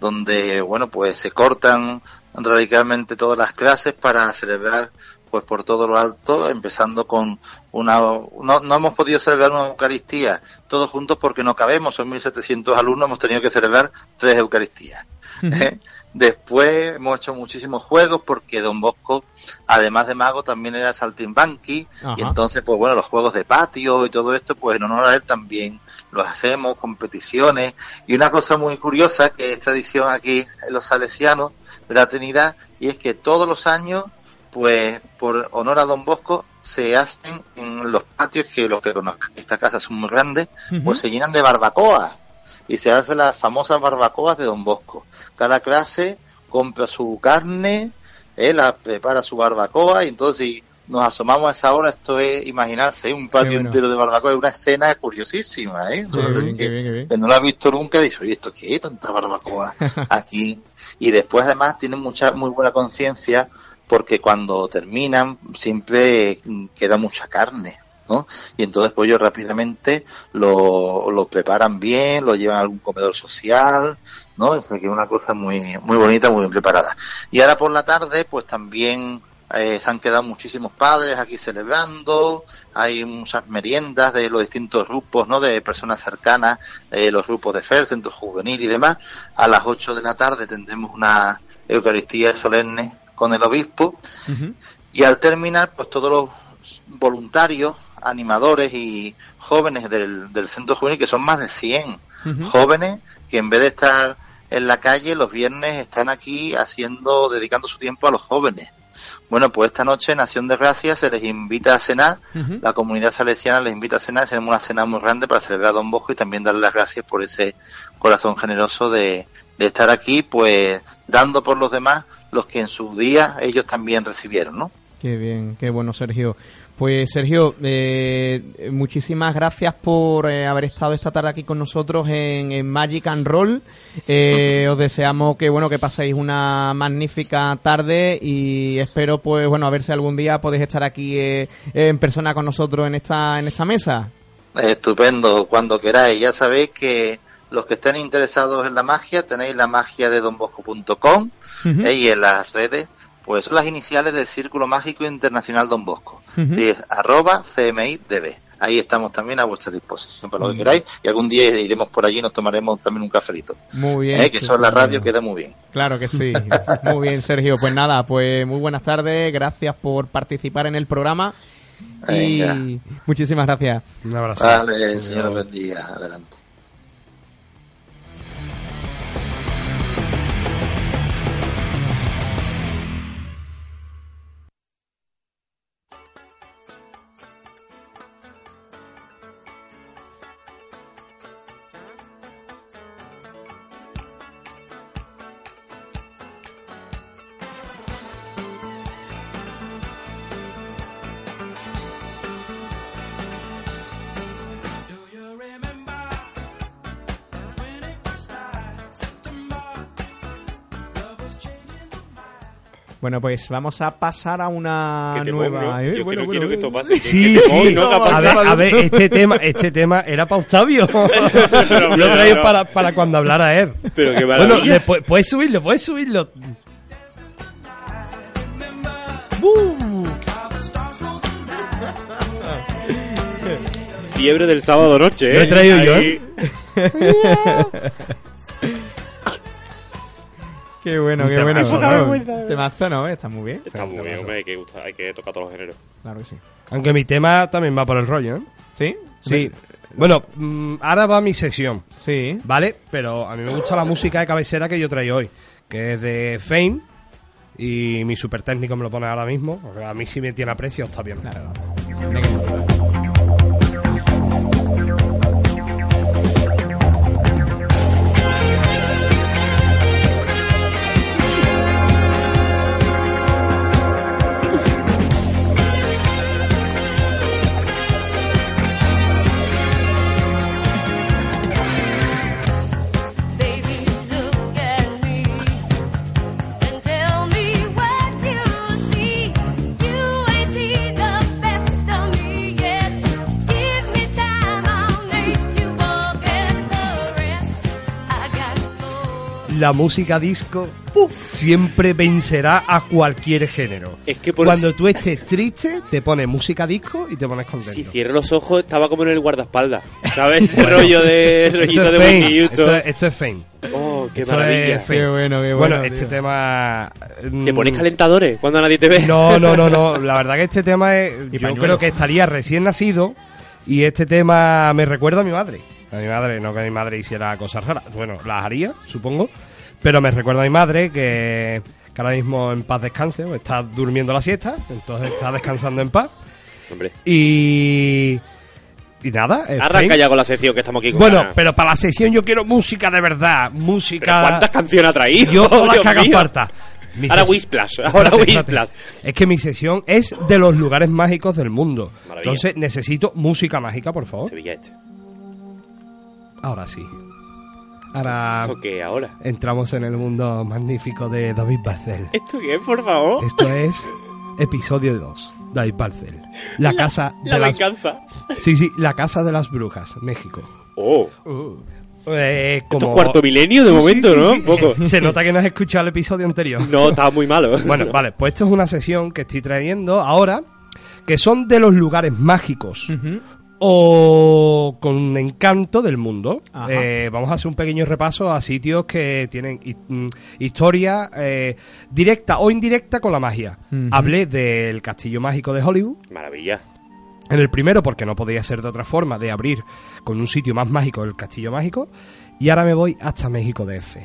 donde, bueno, pues se cortan radicalmente todas las clases para celebrar pues por todo lo alto, empezando con una... No, no hemos podido celebrar una Eucaristía todos juntos porque no cabemos, son 1.700 alumnos, hemos tenido que celebrar tres Eucaristías. ¿eh? Después hemos hecho muchísimos juegos porque Don Bosco, además de mago, también era saltimbanqui. Ajá. Y entonces, pues bueno, los juegos de patio y todo esto, pues en honor a él también los hacemos, competiciones. Y una cosa muy curiosa que esta edición aquí en los Salesianos de la Trinidad, y es que todos los años, pues por honor a Don Bosco, se hacen en los patios, que los que conozcan esta casa son muy grandes, pues se llenan de barbacoas y se hacen las famosas barbacoas de Don Bosco. Cada clase compra su carne, eh, la prepara su barbacoa y entonces si nos asomamos a esa hora, esto es imaginarse, un patio bueno. entero de barbacoa, es una escena curiosísima, ¿eh? Qué bien, que, qué bien, qué bien. que no lo ha visto nunca, dice, oye, ¿esto qué es? Tanta barbacoa aquí. Y después además tienen mucha, muy buena conciencia porque cuando terminan siempre mm, queda mucha carne. ¿No? Y entonces pues ellos rápidamente lo, lo preparan bien, lo llevan a algún comedor social, ¿no? O sea que es una cosa muy, muy bonita, muy bien preparada. Y ahora por la tarde pues también eh, se han quedado muchísimos padres aquí celebrando, hay muchas meriendas de los distintos grupos, ¿no? De personas cercanas, eh, los grupos de FER, centro juvenil y demás. A las 8 de la tarde tendremos una Eucaristía solemne con el obispo y al terminar, pues todos los voluntarios, animadores y jóvenes del, del centro juvenil, que son más de 100 jóvenes, que en vez de estar en la calle los viernes están aquí haciendo, dedicando su tiempo a los jóvenes. Bueno, pues esta noche en Acción de Gracias se les invita a cenar, la comunidad salesiana les invita a cenar, tenemos una cena muy grande para celebrar a Don Bosco y también darle las gracias por ese corazón generoso de, de estar aquí, pues dando por los demás los que en su día ellos también recibieron, ¿no? Qué bien, qué bueno, Sergio. Pues Sergio, eh, muchísimas gracias por eh, haber estado esta tarde aquí con nosotros en, en Magic and Roll. Eh, os deseamos que bueno que paséis una magnífica tarde y espero pues bueno a ver si algún día podéis estar aquí eh, en persona con nosotros en esta en esta mesa. Estupendo, cuando queráis. Ya sabéis que los que estén interesados en la magia tenéis la magia de donbosco.com Ujú. eh, y en las redes pues son las iniciales del Círculo Mágico Internacional Don Bosco. Ujú. Y es arroba CMIDB. Ahí estamos también a vuestra disposición para lo que Mm. queráis y algún día iremos por allí y nos tomaremos también un cafelito. Muy bien. Eh, que eso en la radio queda muy bien. Claro que sí. Muy bien, Sergio. Pues nada, pues muy buenas tardes. Gracias por participar en el programa. Y muchísimas gracias. Un abrazo. Vale, señor, buen día. Adelante. Bueno, pues vamos a pasar a una nueva. ¿no? eh, Yo bueno, que no bueno, quiero que esto pase. Sí, sí. ¿no? A ver, a ver, este tema, este tema era para Octavio. Lo he traído para, para cuando hablara él. Pero qué Bueno, pu- puedes subirlo, puedes subirlo. ¡Bum! Fiebre del sábado noche, ¿eh? Lo he traído yo, Ahí- Qué bueno, qué Temazo, bueno. es una ¿no? vergüenza. Temazo, ¿no? Está muy bien. Está muy bien, hombre, hay que, gustar- hay que tocar todos los géneros. Claro que sí. Aunque mi tema también va por el rollo, ¿eh? ¿Sí? Sí. Bueno, mm, ahora va mi sesión, Sí. ¿vale? Pero a mí me gusta la música de cabecera que yo traigo hoy, que es de Fame. Y mi super técnico me lo pone ahora mismo. porque A mí sí me tiene aprecio, está bien. Claro. La música disco siempre vencerá a cualquier género. Es que por Cuando tú estés triste, te pones música disco y te pones contento. Si cierro los ojos, estaba como en el guardaespaldas. ¿Sabes? Ese rollo de Esto rollito es de esto, Houston. es- esto es Fame. Oh, Qué Esto maravilla. es fe. Qué bueno, qué Bueno, bueno, este tema... ¿Te mm, pones calentadores cuando nadie te ve? No, no, no, no. La verdad que este tema es, yo pañuelo. creo que estaría recién nacido y este tema me recuerda a mi madre. A mi madre, no que mi madre hiciera cosas raras. Bueno, las haría, supongo. Pero me recuerda a mi madre que, que ahora mismo en paz descanse, o está durmiendo la siesta, entonces está descansando en paz. Hombre, Y... Y nada, arranca ya con la sección que estamos aquí con Bueno, pero para la sesión yo quiero música de verdad, ¿Pero música... ¿Cuántas canciones ha traído? Yo todas las que falta. Mi Ahora Whisplash, ahora espérate. Es que mi sesión es de los lugares mágicos del mundo. Maravilla. Entonces necesito música mágica, por favor. Sevilla este. Ahora sí. Ahora ¿Esto qué ahora? entramos en el mundo magnífico de David Barcel. ¿Esto qué es, por favor? Esto es episodio 2. David Barcel. La casa de La las venganza. Sí, sí, la casa de las brujas, México. Oh, Eh, esto como es cuarto milenio de momento, sí, ¿no? sí. Un poco. Se nota que no has escuchado el episodio anterior. No, estaba muy malo. Bueno, vale, pues esto es una sesión que estoy trayendo ahora, que son de los lugares mágicos o con encanto del mundo. Eh, vamos a hacer un pequeño repaso a sitios que tienen hi- mm, historia eh, directa o indirecta con la magia. Hablé del castillo mágico de Hollywood. Maravilla. En el primero, porque no podía ser de otra forma, de abrir con un sitio más mágico el castillo mágico. Y ahora me voy hasta México DF.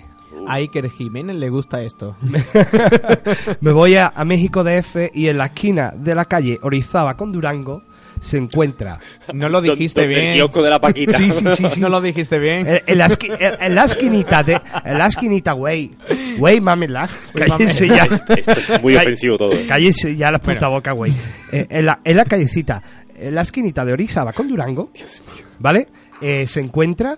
A Iker Jiménez le gusta esto. Me voy a, a México DF y en la esquina de la calle Orizaba con Durango se encuentra. No lo dijiste Donde el bien. kiosco de la Paquita. Sí, sí, sí, sí. No lo dijiste bien. En, en la, esqui- en- en la esquinita de. En la esquinita, güey. Güey, mamela. Güey, Cállense ya. Esto es muy ofensivo todo. ¿eh? Cállense ya la puta boca, güey. Eh, en, la, en la callecita, en la esquinita de Orizaba con Durango, ¿vale? Eh, se encuentra.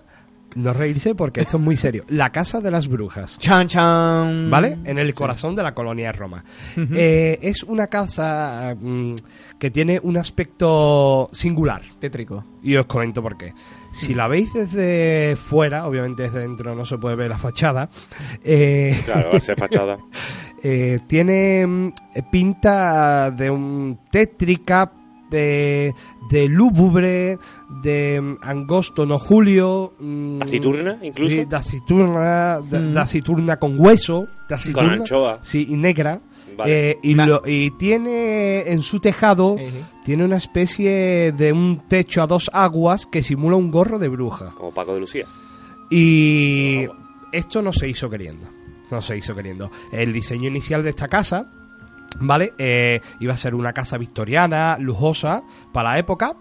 No reírse porque esto es muy serio. La Casa de las Brujas. Chan, chan. ¿Vale? En el corazón de la colonia de Roma. Eh, es una casa mm, que tiene un aspecto singular. Tétrico. Y os comento por qué. Si la veis desde fuera, obviamente desde dentro no se puede ver la fachada. eh, Claro, al ser fachada. eh, tiene mm, pinta de un tétrica, de, de lúgubre, de mm, angosto no julio. mm, ¿Taciturna, incluso? Sí, taciturna, de- Mm. taciturna con hueso. taciturna, Con anchoa. Sí, y negra. Vale. Eh, y, Ma- lo- y tiene en su tejado, tiene una especie de un techo a dos aguas que simula un gorro de bruja. Como Paco de Lucía. Y esto no se hizo queriendo. No se hizo queriendo. El diseño inicial de esta casa, ¿vale? Eh, iba a ser una casa victoriana, lujosa, para la época.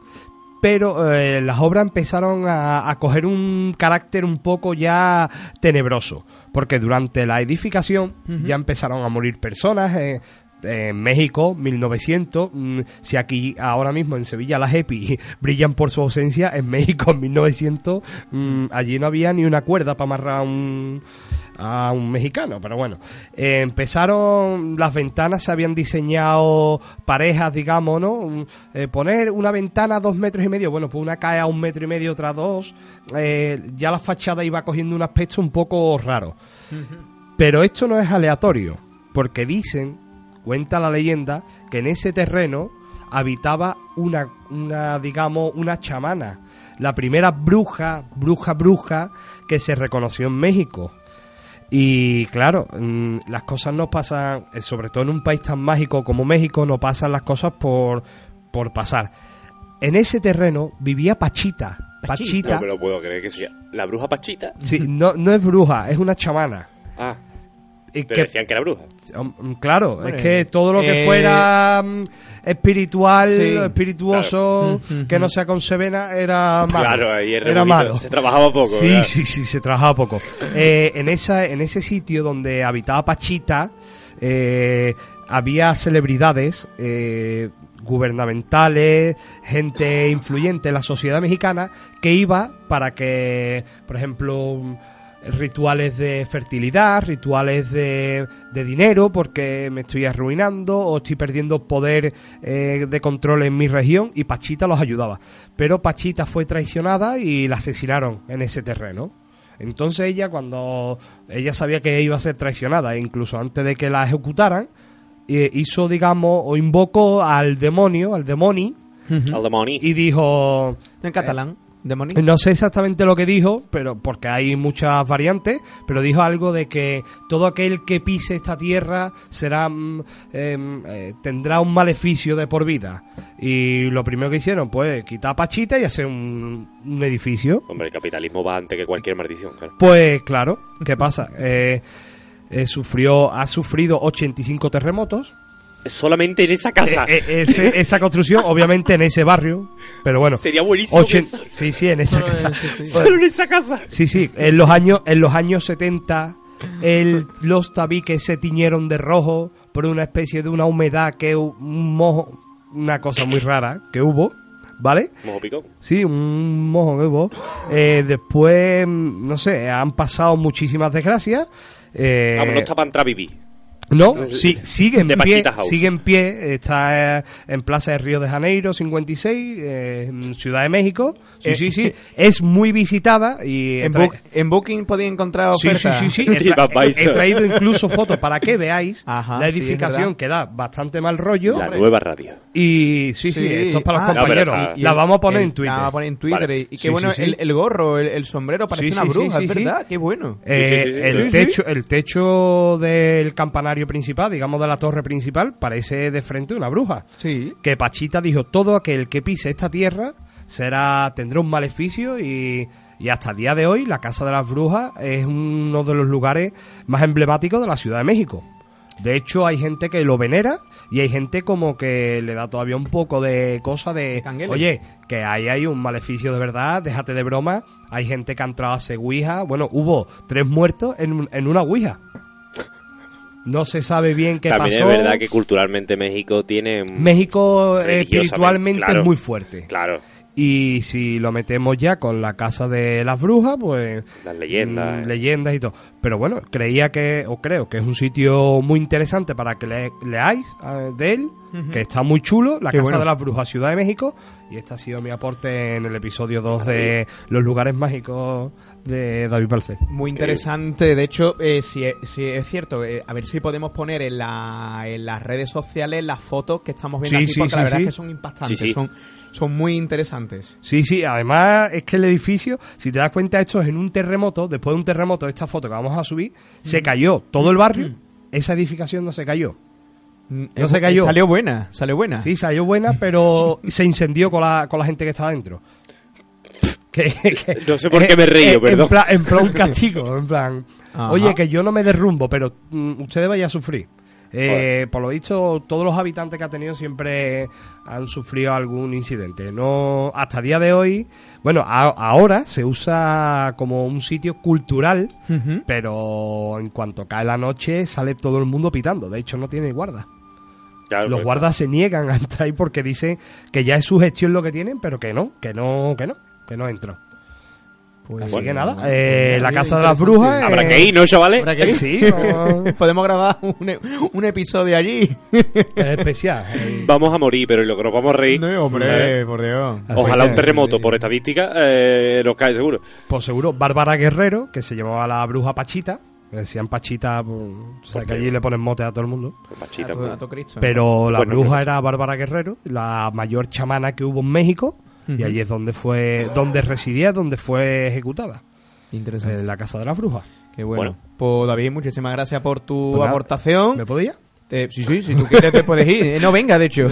Pero eh, las obras empezaron a, a coger un carácter un poco ya tenebroso. Porque durante la edificación ya empezaron a morir personas. eh, en México, 1900. mm, si aquí ahora mismo en Sevilla las EPI brillan por su ausencia, en México en 1900 mm, allí no había ni una cuerda para amarrar a un, a un mexicano. Pero bueno, eh, empezaron, las ventanas se habían diseñado parejas, digamos, ¿no? Un- eh, poner una ventana a dos metros y medio, bueno, pues una cae a un metro y medio, otra a dos. eh, ya la fachada iba cogiendo un aspecto un poco raro. Pero esto no es aleatorio, porque dicen, cuenta la leyenda, que en ese terreno habitaba una, una, digamos, una chamana, la primera bruja, bruja, bruja, que se reconoció en México. Y claro, mm, las cosas no pasan, eh, sobre todo en un país tan mágico como México, no pasan las cosas por, por pasar. En ese terreno vivía Pachita. Pachita, No me lo puedo creer que sea. La bruja Pachita. sí, no, no es bruja, es una chamana. Ah, Y pero que- decían que era bruja. Um, Claro, es que todo lo que eh, fuera mm, espiritual, sí, espirituoso, claro. que no sea con sevena, era malo. Claro, ahí era bonito. malo. Se trabajaba poco, Sí, ¿verdad? sí, sí, se trabajaba poco. Eh, en, esa, en ese sitio donde habitaba Pachita, eh, había celebridades eh, gubernamentales, gente influyente en la sociedad mexicana, que iba para que, por ejemplo, rituales de fertilidad, rituales de, de dinero, porque me estoy arruinando o estoy perdiendo poder eh, de control en mi región, y Pachita los ayudaba. Pero Pachita fue traicionada y la asesinaron en ese terreno. Entonces ella, cuando ella sabía que iba a ser traicionada, e incluso antes de que la ejecutaran, eh, hizo, digamos, o invocó al demonio, al demoni, Al demonio. y dijo... En catalán. No sé exactamente lo que dijo, pero porque hay muchas variantes, pero dijo algo de que todo aquel que pise esta tierra será mm, em, eh, tendrá un maleficio de por vida. Y lo primero que hicieron, pues, quitar a Pachita y hacer un, un edificio. Hombre, el capitalismo va antes que cualquier maldición, claro. Pues claro, ¿qué pasa? Eh, eh, sufrió, ha sufrido 85 terremotos. Solamente en esa casa. Eh, eh, ese- esa construcción, obviamente en ese barrio, pero bueno. Sería buenísimo ochen- Sí, sí, en esa Solo casa. ese, sí. Solo en esa casa. Sí, sí, en los años, en los años 70 el, los tabiques se tiñeron de rojo por una especie de una humedad que un mojo, una cosa muy rara que hubo, ¿vale? Mojo picón. Sí, un mojo que hubo. Eh, después, mm, no sé, han pasado muchísimas desgracias. Eh, Vamos, no está para entrar a vivir. No, sí, sigue en De pie, sigue en pie, está eh, en Plaza de Río de Janeiro 56, eh, en Ciudad de México. Sí, Eh, sí, sí. Es muy visitada y En, Book- en Booking podía encontrar Sí, sí, ofertas. sí, sí. He, tra- he traído incluso fotos para que veáis Ajá, la edificación que da bastante mal rollo. La nueva radio. Y sí, sí, Sí. esto es para los Ah, compañeros. no, la vamos a poner el- en Twitter. La vamos a poner en Twitter. Vale. Y, y qué Sí, bueno, sí, sí. El, el gorro, el, el sombrero, parece Sí, una bruja, sí, es sí. verdad, qué bueno. Eh, Sí, sí, sí, sí. el, Sí, sí. techo, el techo del campanario principal, digamos de la torre principal, parece de frente una bruja. Sí. Que Pachita dijo, todo aquel que pise esta tierra será tendrá un maleficio y, y hasta el día de hoy la Casa de las Brujas es uno de los lugares más emblemáticos de la Ciudad de México. De hecho, hay gente que lo venera y hay gente como que le da todavía un poco de cosa de, Canguele. oye, que ahí hay un maleficio de verdad, déjate de broma. Hay gente que ha entrado a hacer ouija. Bueno, hubo tres muertos en, en una ouija. No se sabe bien qué También pasó. es verdad que culturalmente México tiene... México eh, espiritualmente claro. es muy fuerte. Claro, Y si lo metemos ya con la casa de las brujas, pues... las leyendas. mm, eh. leyendas y todo. Pero bueno, creía que, o creo que es un sitio muy interesante para que le, leáis eh, de él, que está muy chulo, la Qué Casa bueno. de las Brujas, Ciudad de México, y este ha sido mi aporte en el episodio 2 de Los lugares mágicos de David Palcé. Muy interesante. De hecho, eh, si, es, si es cierto, eh, a ver si podemos poner en, la, en las redes sociales las fotos que estamos viendo Sí, aquí, sí, porque la verdad sí. es que son impactantes, Sí, sí. Son, son muy interesantes. Sí, sí, además es que el edificio, si te das cuenta, esto es en un terremoto, después de un terremoto, esta foto que vamos a subir, se cayó todo el barrio, esa edificación no se cayó. No se cayó. Salió buena, salió buena. Sí, salió buena, pero se incendió con la, con la gente que estaba dentro. Que- que- No sé por qué me río, en, perdón. En plan, en plan un castigo, en plan, oye, que yo no me derrumbo, pero mm, ustedes vayan a sufrir. Eh, por lo visto, todos los habitantes que ha tenido siempre han sufrido algún incidente. No, hasta el día de hoy, bueno, a- ahora se usa como un sitio cultural, pero en cuanto cae la noche sale todo el mundo pitando. De hecho, no tiene guarda. Claro, Los guardas se niegan a entrar ahí porque dicen que ya es su gestión lo que tienen, pero que no, que no, que no, que no entran. Pues, Así bueno, que nada, pues, eh, la casa de las brujas. Habrá eh, que ir, ¿no, chavales? Habrá que ir. Sí, Podemos grabar un, e- un episodio allí. es especial. eh. Vamos a morir, pero en lo que nos vamos a reír... No, hombre, por Dios. Ojalá un terremoto, por estadística, eh, nos cae seguro. Pues seguro, Bárbara Guerrero, que se llamaba la bruja Pachita. Decían Pachita, pues, o sea, que allí le ponen mote a todo el mundo. Pues A Pachita, pues. a tu Cristo. Pero la Bueno, bruja era Bárbara Guerrero, la mayor chamana que hubo en México. Y allí es donde fue, donde residía, donde fue ejecutada. Interesante. La casa de las brujas. Qué bueno. Pues David, muchísimas gracias por tu aportación. ¿Me podía? Sí, sí, si tú quieres te puedes ir. No venga, de hecho.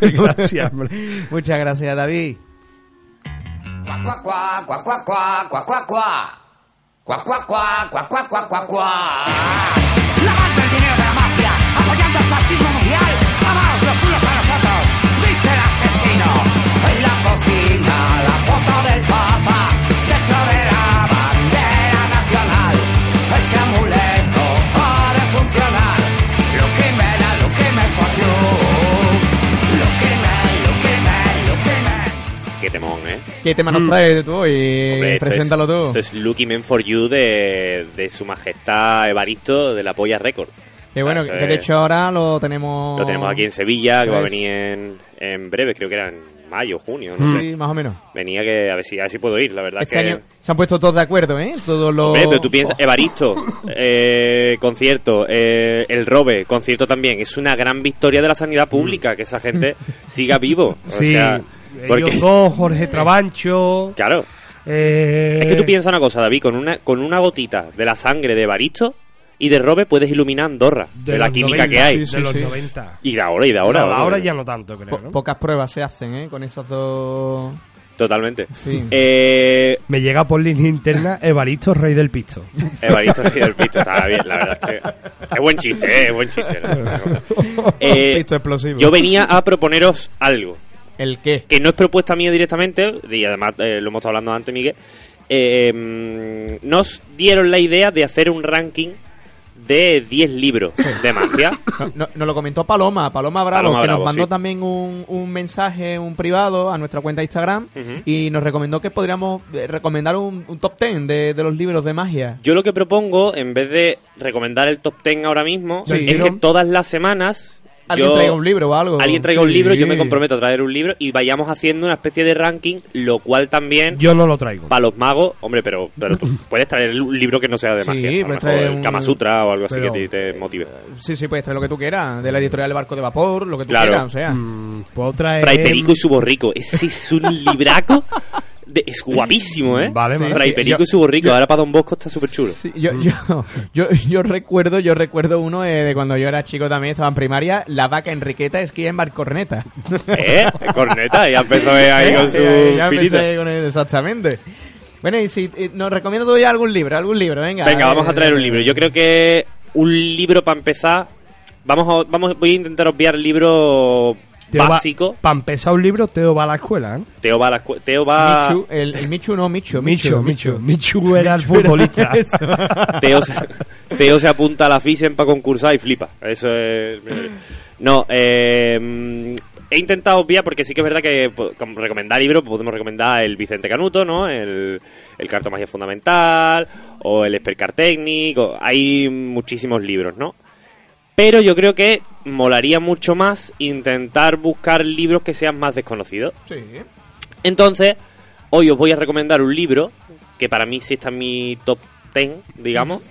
gracias, hombre. Muchas gracias, David. Cuá, ¿eh? ¿Qué tema nos traes tú hoy? Hombre, Preséntalo es, tú. Esto es Lucky Men for You de, de su majestad Evaristo de la Polla Record. Que bueno, Esto que de hecho ahora lo tenemos... Lo tenemos aquí en Sevilla, que va a venir en, en breve, creo que era en mayo, junio, no Sí, sé. más o menos. Venía que a ver si, a ver si puedo ir, la verdad Este que... año se han puesto todos de acuerdo, ¿eh? Todos los... Hombre, pero tú piensas, Evaristo, eh, concierto, eh, el Robe, concierto también. Es una gran victoria de la sanidad pública que esa gente siga vivo. O Sí, sea, porque, ellos dos, Jorge Trabancho. claro, eh, es que tú piensas una cosa, David, con una, con una gotita de la sangre de Evaristo y de Robe puedes iluminar Andorra, de, la química 90, que hay. de los 90. Y de ahora, y de ahora. No, ahora ya no tanto, creo. Po- ¿no? Pocas pruebas se hacen, ¿eh? Con esos dos... Totalmente. Sí. Eh, Me llega por línea interna Evaristo, rey del pisto. Evaristo Rey del Pito, está bien, la verdad es que es buen chiste, eh, es buen chiste. ¿no? Eh, Pisto explosivo. yo venía a proponeros algo. ¿El qué? que no es propuesta mía directamente, y además eh, lo hemos estado hablando antes, Miguel, eh, mm, nos dieron la idea de hacer un ranking de 10 libros de magia. No- no- nos lo comentó Paloma, Paloma Bravo, Paloma que Bravo, nos mandó sí. también un, un mensaje, un privado a nuestra cuenta de Instagram y nos recomendó que podríamos eh, recomendar un, un top 10 de, de los libros de magia. Yo lo que propongo, en vez de recomendar el top 10 ahora mismo, Sí. es que todas las semanas... Alguien yo- traiga un libro o algo. Alguien traiga un Sí. libro, yo me comprometo a traer un libro y vayamos haciendo una especie de ranking, lo cual también... Yo no lo traigo. Para los magos, hombre, pero, pero tú puedes traer un libro que no sea de Sí, magia. Puedes traer el un- Kama Sutra o algo así que te, te motive. Sí, sí, puedes traer lo que tú quieras, de la editorial El Barco de Vapor, lo que tú Claro. quieras, o sea. Mm, Puedo traer. Fray Perico y su borrico. Ese es un libraco. de- es guapísimo, ¿eh? Vale, vale. Fray Sí, Perico yo- y su borrico. yo- Ahora para Don Bosco está súper chulo. Sí, yo, Mm. yo, yo, yo recuerdo, yo recuerdo uno eh, de cuando yo era chico también, estaba en primaria, la vaca Enriqueta esquía en Barcorneta. ¿Eh? Corneta, ya empezó eh, ahí con su ya filita. empecé con él, exactamente. Bueno, y si nos recomiendo tú ya algún libro, algún libro, venga. Venga, vamos a traer un libro. Yo creo que un libro para empezar. Vamos a, vamos, voy a intentar obviar el libro básico. Para empezar un libro, Teo va a la escuela, ¿eh? Teo va a la escue- Teo va. Michu, el, el Michu no, Michu, Michu, Michu. Michu era el futbolista. Teo se, Teo se apunta a la FISEN para concursar y flipa. Eso es. No, eh, mm, he intentado obviar porque sí que es verdad que como recomendar libros podemos recomendar el Vicente Canuto, ¿no? El, el Cartomagia Fundamental o el Espercar Técnico. Hay muchísimos libros, ¿no? Pero yo creo que molaría mucho más intentar buscar libros que sean más desconocidos. Sí. Entonces, hoy os voy a recomendar un libro que para mí sí está en mi top 10, digamos,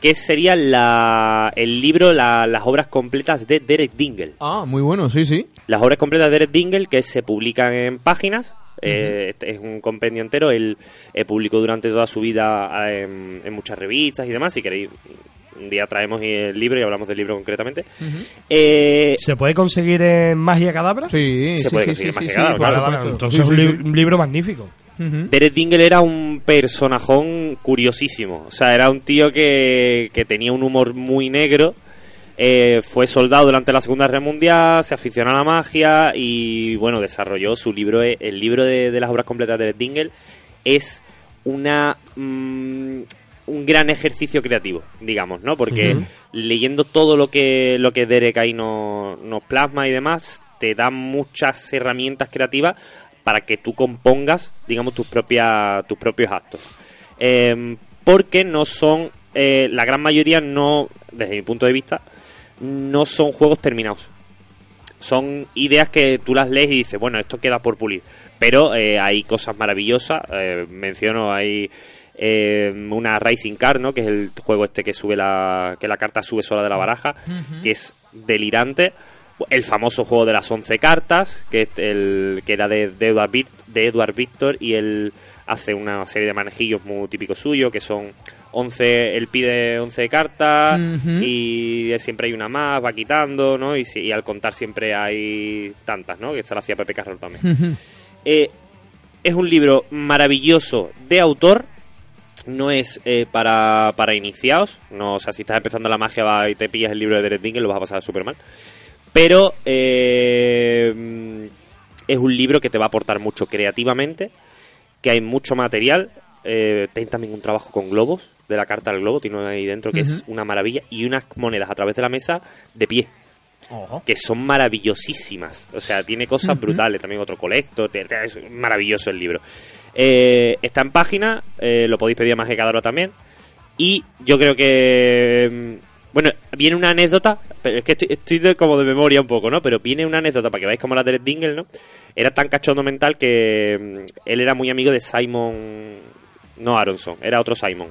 que sería la, el libro la- Las obras completas de Derek Dingle. Ah, muy bueno, sí, sí. Las obras completas de Derek Dingle que se publican en páginas. eh, este es un compendio entero. Él eh, publicó durante toda su vida eh, en, en muchas revistas y demás. Si queréis, un día traemos el libro y hablamos del libro concretamente. Eh, ¿Se puede conseguir en Magia Cadabra? Sí, Se sí, puede sí, conseguir sí, Magia sí, Cadabra, claro. entonces es un, sí, li- un libro magnífico. Ujú. Derek Dingle era un personajón curiosísimo. O sea, era un tío que, que tenía un humor muy negro. eh, fue soldado durante la Segunda Guerra Mundial, se aficionó a la magia y, bueno, desarrolló su libro. eh, El libro de, de las obras completas de Derek Dingle es una. mm, un gran ejercicio creativo, digamos, ¿no? Porque leyendo todo lo que, lo que Derek ahí nos, nos plasma y demás, te da muchas herramientas creativas para que tú compongas, digamos, tus, propias, tus propios actos. Eh, porque no son, eh, la gran mayoría no, desde mi punto de vista, no son juegos terminados. Son ideas que tú las lees y dices, bueno, esto queda por pulir. Pero eh, hay cosas maravillosas. eh, menciono, hay eh, una Rising Card, ¿no? Que es el juego este que sube la, que la carta sube sola de la baraja, que es delirante. El famoso juego de las 11 cartas, que es el que era de, de, Edward, de Edward Victor, y él hace una serie de manejillos muy típicos suyos, que son 11, él pide 11 cartas, y siempre hay una más, va quitando, ¿no? Y, si- y al contar siempre hay tantas, ¿no? Que esto lo hacía Pepe Carroll también. Eh, es un libro maravilloso de autor. No es eh, para, para iniciados. No, o sea, si estás empezando la magia va y te pillas el libro de Derek Dingle, lo vas a pasar súper mal. Pero eh, es un libro que te va a aportar mucho creativamente. Que hay mucho material. Eh, tiene también un trabajo con globos, de la carta del globo. Tiene uno ahí dentro que es una maravilla. Y unas monedas a través de la mesa de pie que son maravillosísimas. O sea, tiene cosas brutales. También otro colecto. Es maravilloso el libro. Eh, está en página. eh, lo podéis pedir a que Cadabra también. Y yo creo que. mm, Bueno, viene una anécdota, pero es que estoy, como de memoria un poco, ¿no? Pero viene una anécdota para que veáis como la de Dingle, ¿no? Era tan cachondo mental que mm, él era muy amigo de Simon, no Aronson, era otro Simon.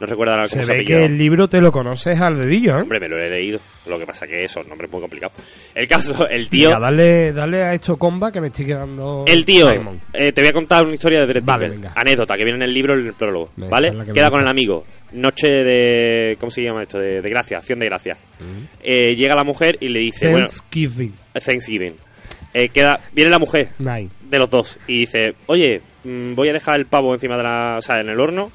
No recuerdo ahora Se cómo se ve apellidaba. que el libro te lo conoces al dedillo, ¿eh? Hombre, me lo he leído. Lo que pasa que eso, nombre es muy complicado. El caso, el tío... Venga, dale, dale a esto comba que me estoy quedando. El tío, eh, te voy a contar una historia de Dredd Vale, venga. Anécdota que viene en el libro, en el prólogo. ¿Vale? que Queda con el amigo. Noche de. ¿Cómo se llama esto? De, de gracia, acción de gracia. Eh, llega la mujer y le dice. Bueno, Thanksgiving. Thanksgiving. Eh, queda, viene la mujer Nine. de los dos y dice: Oye, mm, voy a dejar el pavo encima de la. O sea, en el horno.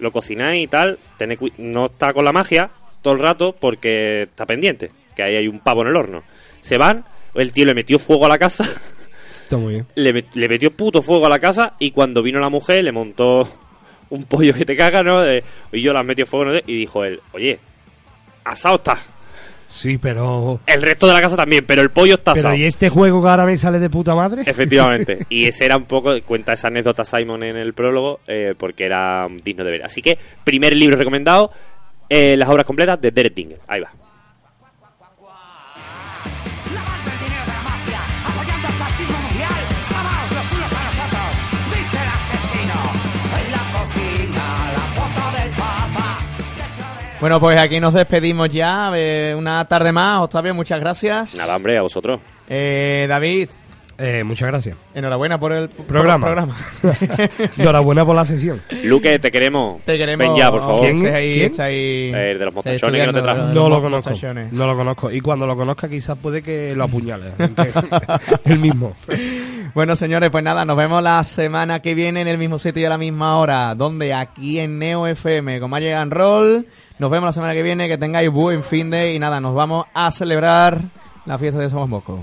Lo cocináis y tal. tened no está con la magia todo el rato porque está pendiente. Que ahí hay un pavo en el horno. Se van. El tío le metió fuego a la casa. Está muy bien. le, met- le metió puto fuego a la casa y cuando vino la mujer le montó un pollo que te caga, ¿no? De- y yo la metió fuego no y dijo él, oye, asado está. Sí, pero. El resto de la casa también, pero el pollo está Pero asado. ¿y este juego que ahora me sale de puta madre? Efectivamente. Y ese era un poco, cuenta esa anécdota Simon en el prólogo, eh, porque era digno de ver. Así que, primer libro recomendado, eh, las obras completas de Derek Dingle. Ahí va. Bueno, pues aquí nos despedimos ya. eh, una tarde más. Octavio, muchas gracias. Nada, hombre, a vosotros. Eh, David. Eh, muchas gracias. Enhorabuena por el Programa. por el programa. Enhorabuena por la sesión. Luque, te queremos. Te queremos. Ven ya, por favor. ¿Quién? Ahí, ¿Quién? ahí- Eh, de los mostachones que no te trajo. No lo conozco. mostachones. No lo conozco. Y cuando lo conozca, quizás puede que lo apuñale. el mismo. Bueno, señores, pues nada, nos vemos la semana que viene en el mismo sitio y a la misma hora. Donde aquí en Neo FM, con Magic and Roll. Nos vemos la semana que viene. Que tengáis buen fin de. Y nada, nos vamos a celebrar la fiesta de Somos Moscos.